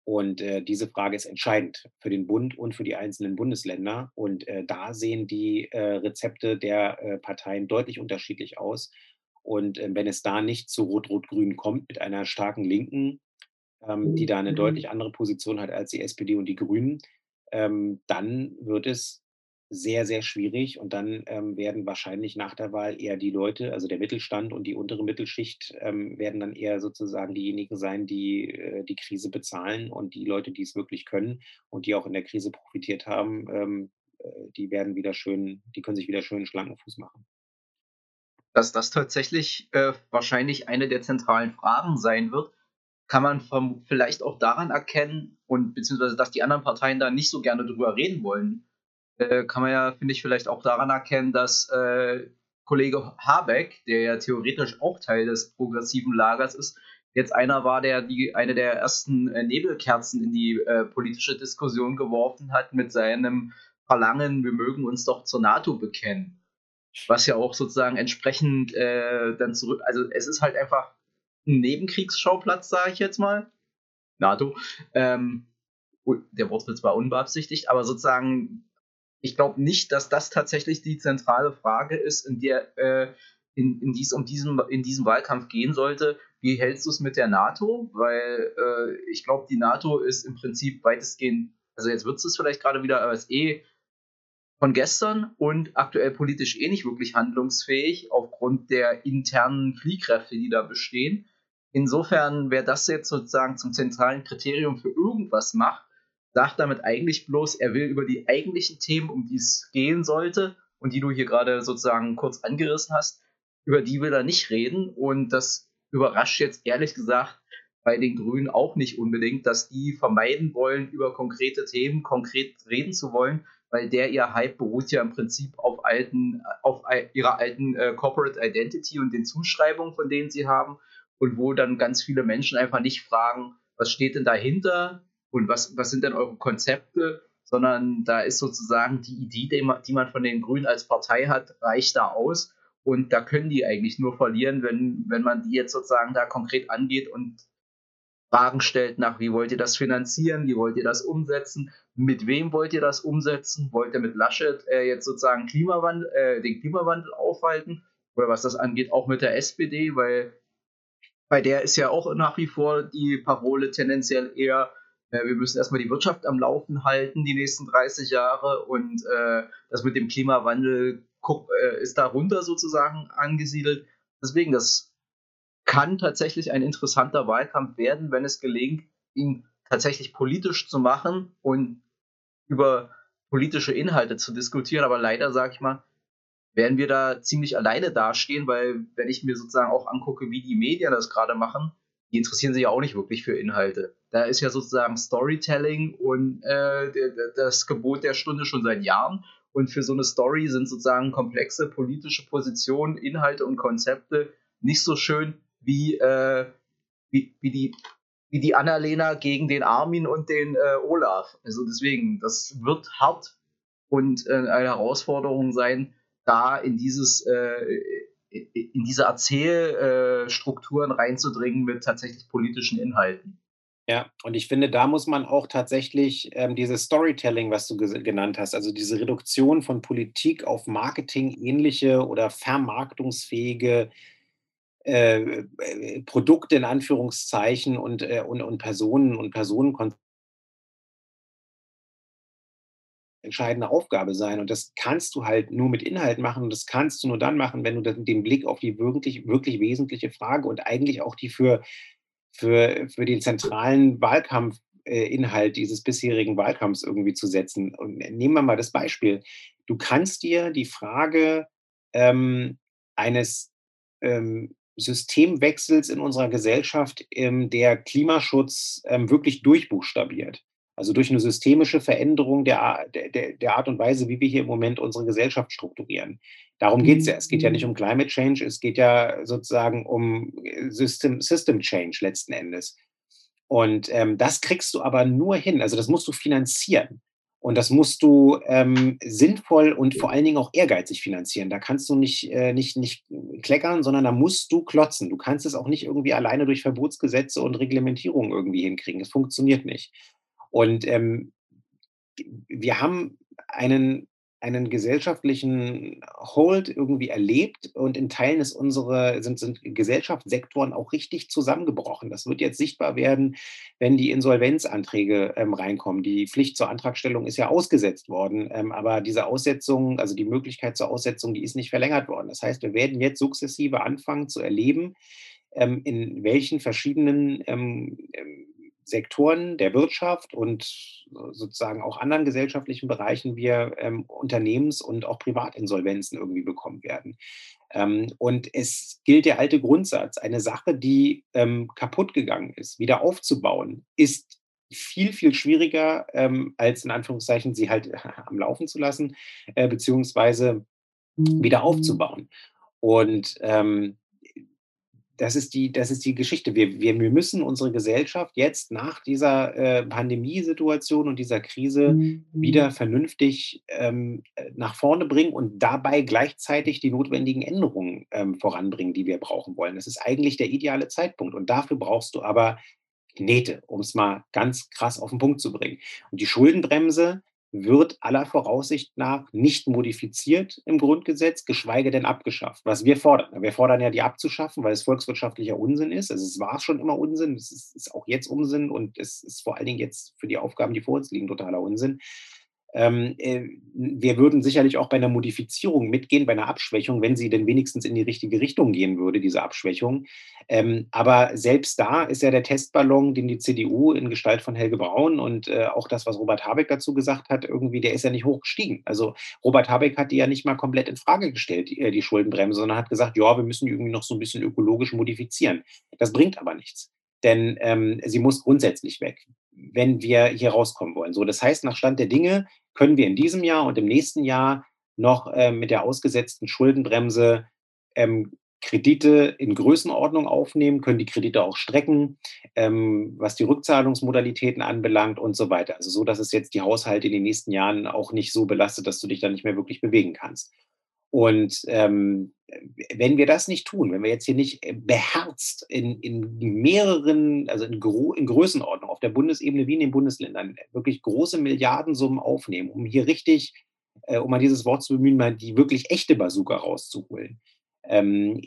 Und äh, diese Frage ist entscheidend für den Bund und für die einzelnen Bundesländer. Und äh, da sehen die äh, Rezepte der Parteien deutlich unterschiedlich aus. Und wenn es da nicht zu Rot-Rot-Grün kommt mit einer starken Linken, ähm, die da eine mhm. deutlich andere Position hat als die SPD und die Grünen, ähm, dann wird es sehr, sehr schwierig und dann ähm, werden wahrscheinlich nach der Wahl eher die Leute, also der Mittelstand und die untere Mittelschicht, ähm, werden dann eher sozusagen diejenigen sein, die äh, die Krise bezahlen und die Leute, die es wirklich können und die auch in der Krise profitiert haben, ähm, äh, die werden wieder schön, die können sich wieder schön schlanken Fuß machen. Dass das tatsächlich äh, wahrscheinlich eine der zentralen Fragen sein wird, kann man vielleicht auch daran erkennen und beziehungsweise, dass die anderen Parteien da nicht so gerne drüber reden wollen äh, kann man ja, finde ich, vielleicht auch daran erkennen, dass äh, Kollege Habeck, der ja theoretisch auch Teil des progressiven Lagers ist, jetzt einer war, der die eine der ersten äh, Nebelkerzen in die äh, politische Diskussion geworfen hat mit seinem Verlangen, wir mögen uns doch zur NATO bekennen. Was ja auch sozusagen entsprechend äh, dann zurück, also es ist halt einfach ein Nebenkriegsschauplatz, sage ich jetzt mal. NATO. Ähm, der Wortwitz war unbeabsichtigt, aber sozusagen ich glaube nicht, dass das tatsächlich die zentrale Frage ist, in der äh, in, in, dies, um diesen, in diesem Wahlkampf gehen sollte. Wie hältst du es mit der NATO? Weil äh, ich glaube, die NATO ist im Prinzip weitestgehend, also jetzt wird es vielleicht gerade wieder, aber ist eh von gestern und aktuell politisch eh nicht wirklich handlungsfähig aufgrund der internen Fliehkräfte, die da bestehen. Insofern, wer das jetzt sozusagen zum zentralen Kriterium für irgendwas macht, sagt damit eigentlich bloß, er will über die eigentlichen Themen, um die es gehen sollte und die du hier gerade sozusagen kurz angerissen hast, über die will er nicht reden. Und das überrascht jetzt ehrlich gesagt bei den Grünen auch nicht unbedingt, dass die vermeiden wollen, über konkrete Themen konkret reden zu wollen, weil der ihr Hype beruht ja im Prinzip auf alten, auf ihrer alten äh, Corporate Identity und den Zuschreibungen, von denen sie haben und wo dann ganz viele Menschen einfach nicht fragen, was steht denn dahinter und was, was sind denn eure Konzepte, sondern da ist sozusagen die Idee, die man, die man von den Grünen als Partei hat, reicht da aus. Und da können die eigentlich nur verlieren, wenn, wenn man die jetzt sozusagen da konkret angeht und Fragen stellt nach, wie wollt ihr das finanzieren, wie wollt ihr das umsetzen, mit wem wollt ihr das umsetzen, wollt ihr mit Laschet äh, jetzt sozusagen Klimawandel, äh, den Klimawandel aufhalten? Oder was das angeht, auch mit der SPD, weil bei der ist ja auch nach wie vor die Parole tendenziell eher, wir müssen erstmal die Wirtschaft am Laufen halten die nächsten 30 Jahre und äh, das mit dem Klimawandel äh, ist darunter sozusagen angesiedelt. Deswegen, das kann tatsächlich ein interessanter Wahlkampf werden, wenn es gelingt, ihn tatsächlich politisch zu machen und über politische Inhalte zu diskutieren. Aber leider, sage ich mal, werden wir da ziemlich alleine dastehen, weil wenn ich mir sozusagen auch angucke, wie die Medien das gerade machen, die interessieren sich ja auch nicht wirklich für Inhalte. Da ist ja sozusagen Storytelling und äh, das Gebot der Stunde schon seit Jahren. Und für so eine Story sind sozusagen komplexe politische Positionen, Inhalte und Konzepte nicht so schön wie, äh, wie, wie, die, wie die Annalena gegen den Armin und den äh, Olaf. Also deswegen, das wird hart und äh, eine Herausforderung sein, da in dieses äh, in diese Erzählstrukturen reinzudringen mit tatsächlich politischen Inhalten. Ja, und ich finde, da muss man auch tatsächlich ähm, dieses Storytelling, was du genannt hast, also diese Reduktion von Politik auf Marketing ähnliche oder vermarktungsfähige äh, äh, Produkte in Anführungszeichen und, äh, und, und Personen und Personenkonzepte entscheidende Aufgabe sein. Und das kannst du halt nur mit Inhalt machen und das kannst du nur dann machen, wenn du den Blick auf die wirklich, wirklich wesentliche Frage und eigentlich auch die für, für, für den zentralen Wahlkampfinhalt dieses bisherigen Wahlkampfs irgendwie zu setzen. Und nehmen wir mal das Beispiel. Du kannst dir die Frage ähm, eines ähm, Systemwechsels in unserer Gesellschaft, ähm, der Klimaschutz ähm, wirklich durchbuchstabiert. Also durch eine systemische Veränderung der, der, der Art und Weise, wie wir hier im Moment unsere Gesellschaft strukturieren. Darum geht es ja. Es geht ja nicht um Climate Change, es geht ja sozusagen um äh, System, System Change letzten Endes. Und ähm, das kriegst du aber nur hin, also das musst du finanzieren. Und das musst du ähm, sinnvoll und vor allen Dingen auch ehrgeizig finanzieren. Da kannst du nicht, äh, nicht, nicht kleckern, sondern da musst du klotzen. Du kannst es auch nicht irgendwie alleine durch Verbotsgesetze und Reglementierungen irgendwie hinkriegen. Das funktioniert nicht. Und ähm, wir haben einen einen gesellschaftlichen Hold irgendwie erlebt und in Teilen ist unsere, sind, sind Gesellschaftssektoren auch richtig zusammengebrochen. Das wird jetzt sichtbar werden, wenn die Insolvenzanträge ähm, reinkommen. Die Pflicht zur Antragstellung ist ja ausgesetzt worden, ähm, aber diese Aussetzung, also die Möglichkeit zur Aussetzung, die ist nicht verlängert worden. Das heißt, wir werden jetzt sukzessive anfangen zu erleben, ähm, in welchen verschiedenen ähm, ähm, Sektoren der Wirtschaft und sozusagen auch anderen gesellschaftlichen Bereichen wir ähm, Unternehmens- und auch Privatinsolvenzen irgendwie bekommen werden. Ähm, und es gilt der alte Grundsatz, eine Sache, die ähm, kaputt gegangen ist, wieder aufzubauen, ist viel, viel schwieriger, ähm, als in Anführungszeichen sie halt am Laufen zu lassen, äh, beziehungsweise wieder aufzubauen. Und ähm, das ist die, das ist die Geschichte. Wir, wir, wir müssen unsere Gesellschaft jetzt nach dieser äh, Pandemiesituation und dieser Krise mhm. wieder vernünftig ähm, nach vorne bringen und dabei gleichzeitig die notwendigen Änderungen ähm, voranbringen, die wir brauchen wollen. Das ist eigentlich der ideale Zeitpunkt. Und dafür brauchst du aber Knete, um es mal ganz krass auf den Punkt zu bringen. Und die Schuldenbremse wird aller Voraussicht nach nicht modifiziert im Grundgesetz, geschweige denn abgeschafft. Was wir fordern. Wir fordern ja, die abzuschaffen, weil es volkswirtschaftlicher Unsinn ist. Also es war schon immer Unsinn, es ist, ist auch jetzt Unsinn und es ist vor allen Dingen jetzt für die Aufgaben, die vor uns liegen, totaler Unsinn. Ähm, äh, wir würden sicherlich auch bei einer Modifizierung mitgehen, bei einer Abschwächung, wenn sie denn wenigstens in die richtige Richtung gehen würde, diese Abschwächung. Ähm, aber selbst da ist ja der Testballon, den die CDU in Gestalt von Helge Braun und äh, auch das, was Robert Habeck dazu gesagt hat, irgendwie, der ist ja nicht hochgestiegen. Also Robert Habeck hat die ja nicht mal komplett in Frage gestellt, die, äh, die Schuldenbremse, sondern hat gesagt, ja, wir müssen irgendwie noch so ein bisschen ökologisch modifizieren. Das bringt aber nichts denn ähm, sie muss grundsätzlich weg wenn wir hier rauskommen wollen. So, das heißt, nach Stand der Dinge können wir in diesem Jahr und im nächsten Jahr noch äh, mit der ausgesetzten Schuldenbremse ähm, Kredite in Größenordnung aufnehmen, können die Kredite auch strecken, ähm, was die Rückzahlungsmodalitäten anbelangt und so weiter. Also so, dass es jetzt die Haushalte in den nächsten Jahren auch nicht so belastet, dass du dich da nicht mehr wirklich bewegen kannst. Und ähm, wenn wir das nicht tun, wenn wir jetzt hier nicht äh, beherzt in, in mehreren, also in, Gro in Größenordnung auf der Bundesebene wie in den Bundesländern wirklich große Milliardensummen aufnehmen, um hier richtig, äh, um mal dieses Wort zu bemühen, mal die wirklich echte Bazooka rauszuholen, ähm,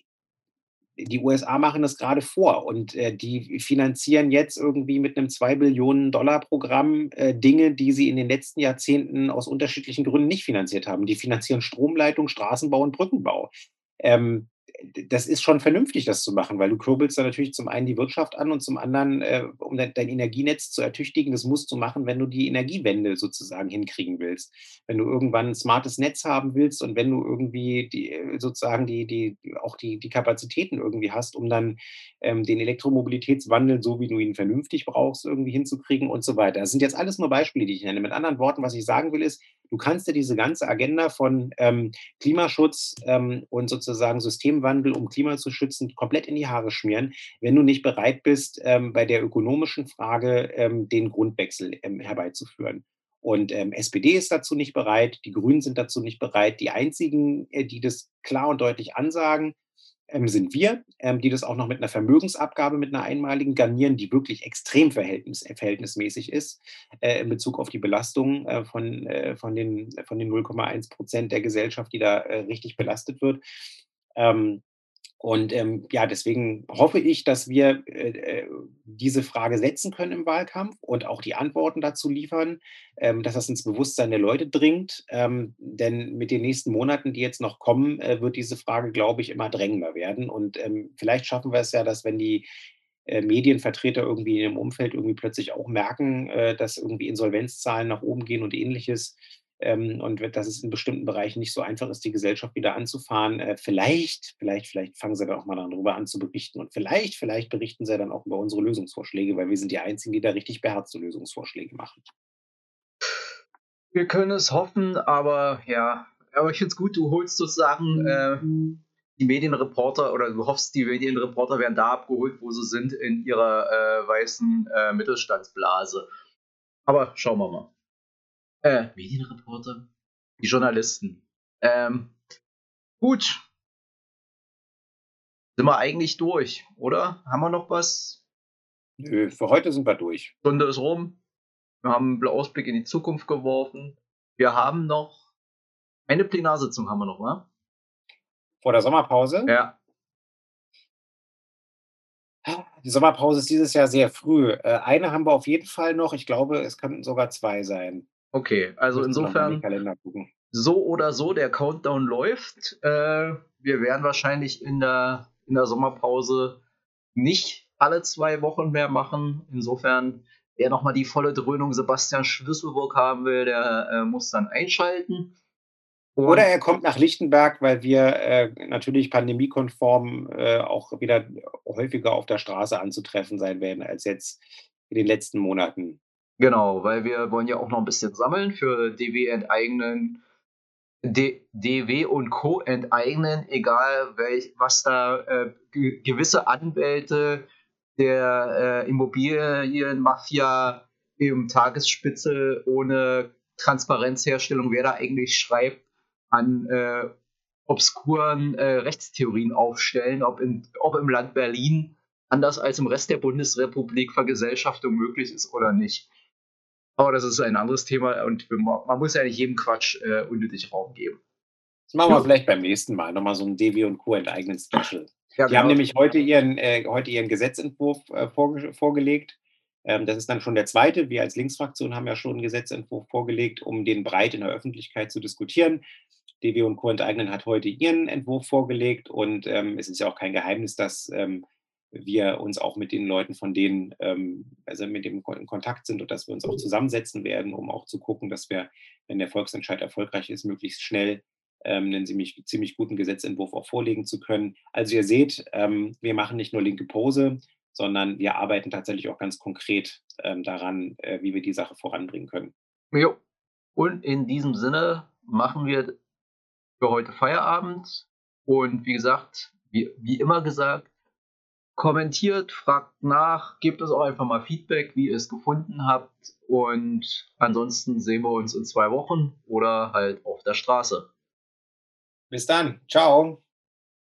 die USA machen das gerade vor und äh, die finanzieren jetzt irgendwie mit einem 2 Billionen Dollar Programm äh, Dinge, die sie in den letzten Jahrzehnten aus unterschiedlichen Gründen nicht finanziert haben. Die finanzieren Stromleitung, Straßenbau und Brückenbau. Ähm, das ist schon vernünftig, das zu machen, weil du kurbelst da natürlich zum einen die Wirtschaft an und zum anderen, äh, um dein, dein, Energienetz zu ertüchtigen, das musst du machen, wenn du die Energiewende sozusagen hinkriegen willst. Wenn du irgendwann ein smartes Netz haben willst und wenn du irgendwie die, sozusagen die, die, auch die, die Kapazitäten irgendwie hast, um dann ähm, den Elektromobilitätswandel, so wie du ihn vernünftig brauchst, irgendwie hinzukriegen und so weiter. Das sind jetzt alles nur Beispiele, die ich nenne. Mit anderen Worten, was ich sagen will, ist, du kannst dir diese ganze Agenda von ähm, Klimaschutz ähm, und sozusagen Systemwandel Klimawandel, um Klima zu schützen, komplett in die Haare schmieren, wenn du nicht bereit bist, ähm, bei der ökonomischen Frage ähm, den Grundwechsel ähm, herbeizuführen. Und ähm, SPD ist dazu nicht bereit, die Grünen sind dazu nicht bereit. Die einzigen, äh, die das klar und deutlich ansagen, ähm, sind wir, ähm, die das auch noch mit einer Vermögensabgabe, mit einer einmaligen garnieren, die wirklich extrem verhältnis, äh, verhältnismäßig ist äh, in Bezug auf die Belastung äh, von, äh, von den, von den 0,1 Prozent der Gesellschaft, die da äh, richtig belastet wird. Ähm, und ähm, ja, deswegen hoffe ich, dass wir äh, äh, diese Frage setzen können im Wahlkampf und auch die Antworten dazu liefern, ähm, dass das ins Bewusstsein der Leute dringt. Ähm, denn mit den nächsten Monaten, die jetzt noch kommen, äh, wird diese Frage, glaube ich, immer drängender werden. Und ähm, vielleicht schaffen wir es ja, dass wenn die äh, Medienvertreter irgendwie im Umfeld irgendwie plötzlich auch merken, äh, dass irgendwie Insolvenzzahlen nach oben gehen und ähnliches, ähm, und dass es in bestimmten Bereichen nicht so einfach ist, die Gesellschaft wieder anzufahren. Äh, vielleicht, vielleicht, vielleicht fangen sie dann auch mal darüber an zu berichten und vielleicht, vielleicht berichten sie dann auch über unsere Lösungsvorschläge, weil wir sind die Einzigen, die da richtig beherzte Lösungsvorschläge machen. Wir können es hoffen, aber ja, aber ich finde es gut, du holst sozusagen äh, die Medienreporter oder du hoffst, die Medienreporter werden da abgeholt, wo sie sind, in ihrer äh, weißen äh, Mittelstandsblase. Aber schauen wir mal. Äh, Medienreporter? Die Journalisten. Ähm, gut. Sind wir eigentlich durch, oder? Haben wir noch was? Nö, für heute sind wir durch. Stunde ist rum. Wir haben einen Ausblick in die Zukunft geworfen. Wir haben noch eine Plenarsitzung haben wir noch, wa? Vor der Sommerpause? Ja. Die Sommerpause ist dieses Jahr sehr früh. Äh, eine haben wir auf jeden Fall noch. Ich glaube, es könnten sogar zwei sein. Okay, also insofern so oder so, der Countdown läuft. Äh, wir werden wahrscheinlich in der, in der Sommerpause nicht alle zwei Wochen mehr machen. Insofern, wer nochmal die volle Dröhnung Sebastian Schlüsselburg haben will, der äh, muss dann einschalten. Und oder er kommt nach Lichtenberg, weil wir äh, natürlich pandemiekonform äh, auch wieder häufiger auf der Straße anzutreffen sein werden als jetzt in den letzten Monaten. Genau, weil wir wollen ja auch noch ein bisschen sammeln für DW enteignen, D, DW und Co. enteignen, egal welch, was da äh, gewisse Anwälte der äh, Immobilienmafia im Tagesspitze ohne Transparenzherstellung, wer da eigentlich schreibt, an äh, obskuren äh, Rechtstheorien aufstellen, ob, in, ob im Land Berlin anders als im Rest der Bundesrepublik Vergesellschaftung möglich ist oder nicht. Aber das ist ein anderes Thema und man muss ja nicht jedem Quatsch äh, unnötig Raum geben. Das machen wir ja. vielleicht beim nächsten Mal nochmal so ein Devi und Co. enteignen Special. Ja, Die genau. haben nämlich heute ihren, äh, heute ihren Gesetzentwurf äh, vorge vorgelegt. Ähm, das ist dann schon der zweite. Wir als Linksfraktion haben ja schon einen Gesetzentwurf vorgelegt, um den breit in der Öffentlichkeit zu diskutieren. DW und Co. enteignen hat heute ihren Entwurf vorgelegt und ähm, es ist ja auch kein Geheimnis, dass ähm, wir uns auch mit den Leuten, von denen, ähm, also mit dem in Kontakt sind und dass wir uns auch zusammensetzen werden, um auch zu gucken, dass wir, wenn der Volksentscheid erfolgreich ist, möglichst schnell ähm, einen ziemlich, ziemlich guten Gesetzentwurf auch vorlegen zu können. Also ihr seht, ähm, wir machen nicht nur linke Pose, sondern wir arbeiten tatsächlich auch ganz konkret daran, äh, wie wir die Sache voranbringen können. Jo. Und in diesem Sinne machen wir für heute Feierabend. Und wie gesagt, wie, wie immer gesagt, kommentiert, fragt nach, gebt uns auch einfach mal Feedback, wie ihr es gefunden habt. Und ansonsten sehen wir uns in zwei Wochen oder halt auf der Straße. Bis dann. Ciao.